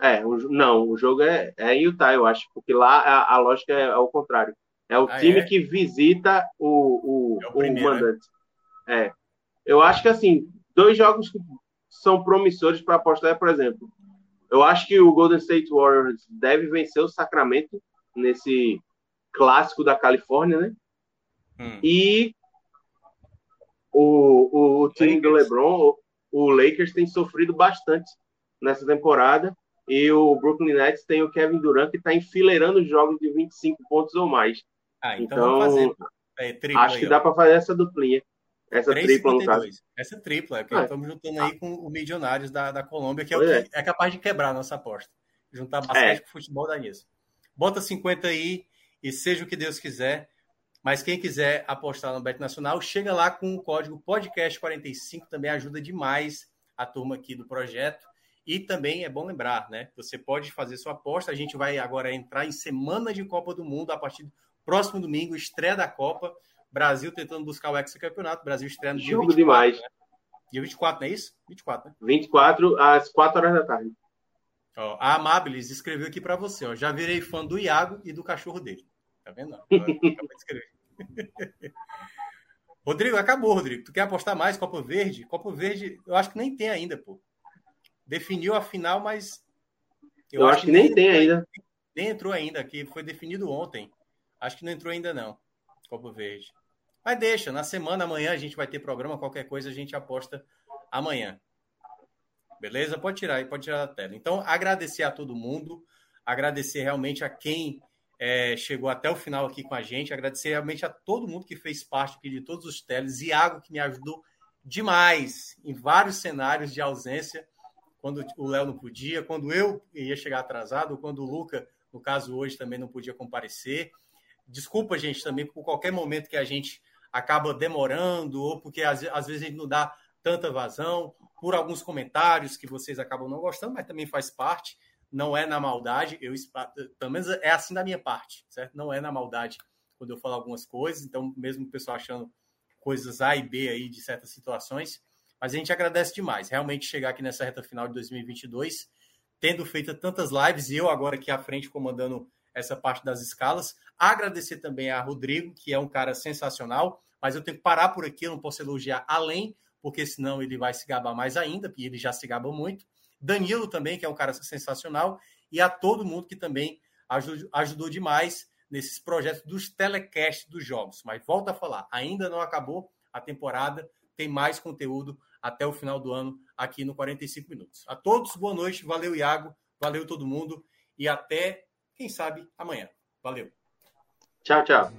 É, um, não, o jogo é, é em Utah, eu acho, porque lá a, a lógica é ao contrário. É o ah, time é? que visita o, o, é o, primeiro, o mandante. Né? É. Eu acho que, assim, dois jogos que são promissores para apostar, por exemplo, eu acho que o Golden State Warriors deve vencer o Sacramento nesse clássico da Califórnia, né? Hum. E o, o, o time do LeBron, o, o Lakers, tem sofrido bastante nessa temporada. E o Brooklyn Nets tem o Kevin Durant que está enfileirando jogos de 25 pontos ou mais. Ah, então, então fazer, é, acho aí, que ó. dá para fazer essa duplinha. Essa 3, tripla, no caso. Essa tripla, é que ah, estamos juntando ah. aí com o Milionários da, da Colômbia, que é o que é. é. capaz de quebrar a nossa aposta. Juntar basquete é. com futebol da nisso. Bota 50 aí e seja o que Deus quiser. Mas quem quiser apostar no Bet Nacional, chega lá com o código podcast45, também ajuda demais a turma aqui do projeto. E também é bom lembrar, né? Você pode fazer sua aposta. A gente vai agora entrar em semana de Copa do Mundo a partir do próximo domingo, estreia da Copa. Brasil tentando buscar o hexacampeonato. Brasil estreando dia Jogo 24. demais. Né? Dia 24, não é isso? 24, né? 24 às 4 horas da tarde. Ó, a Amabilis escreveu aqui para você, ó. Já virei fã do Iago e do cachorro dele. Tá vendo? Acabou de escrever. Rodrigo, acabou, Rodrigo. Tu quer apostar mais Copa Verde? Copa Verde, eu acho que nem tem ainda, pô. Definiu a final, mas. Eu, eu acho, acho, que nem, nem tem ainda. Nem entrou ainda, aqui foi definido ontem. Acho que não entrou ainda, não. Copa Verde. Mas deixa, na semana amanhã a gente vai ter programa, qualquer coisa a gente aposta amanhã. Beleza? Pode tirar aí, pode tirar da tela. Então, agradecer a todo mundo, agradecer realmente a quem é, chegou até o final aqui com a gente. Agradecer realmente a todo mundo que fez parte aqui de todos os teles. Iago, que me ajudou demais em vários cenários de ausência, quando o Léo não podia, quando eu ia chegar atrasado, quando o Luca, no caso hoje, também não podia comparecer. Desculpa, gente, também por qualquer momento que a gente acaba demorando, ou porque às, às vezes a gente não dá tanta vazão, por alguns comentários que vocês acabam não gostando, mas também faz parte não é na maldade, eu pelo menos é assim da minha parte, certo? Não é na maldade quando eu falo algumas coisas, então mesmo o pessoal achando coisas A e B aí de certas situações, mas a gente agradece demais, realmente chegar aqui nessa reta final de 2022, tendo feito tantas lives e eu agora aqui à frente comandando essa parte das escalas, agradecer também a Rodrigo, que é um cara sensacional, mas eu tenho que parar por aqui, eu não posso elogiar além, porque senão ele vai se gabar mais ainda, porque ele já se gaba muito. Danilo também, que é um cara sensacional, e a todo mundo que também ajudou, ajudou demais nesses projetos dos telecasts dos jogos. Mas volta a falar, ainda não acabou a temporada, tem mais conteúdo até o final do ano aqui no 45 Minutos. A todos, boa noite, valeu Iago, valeu todo mundo e até, quem sabe, amanhã. Valeu. Tchau, tchau.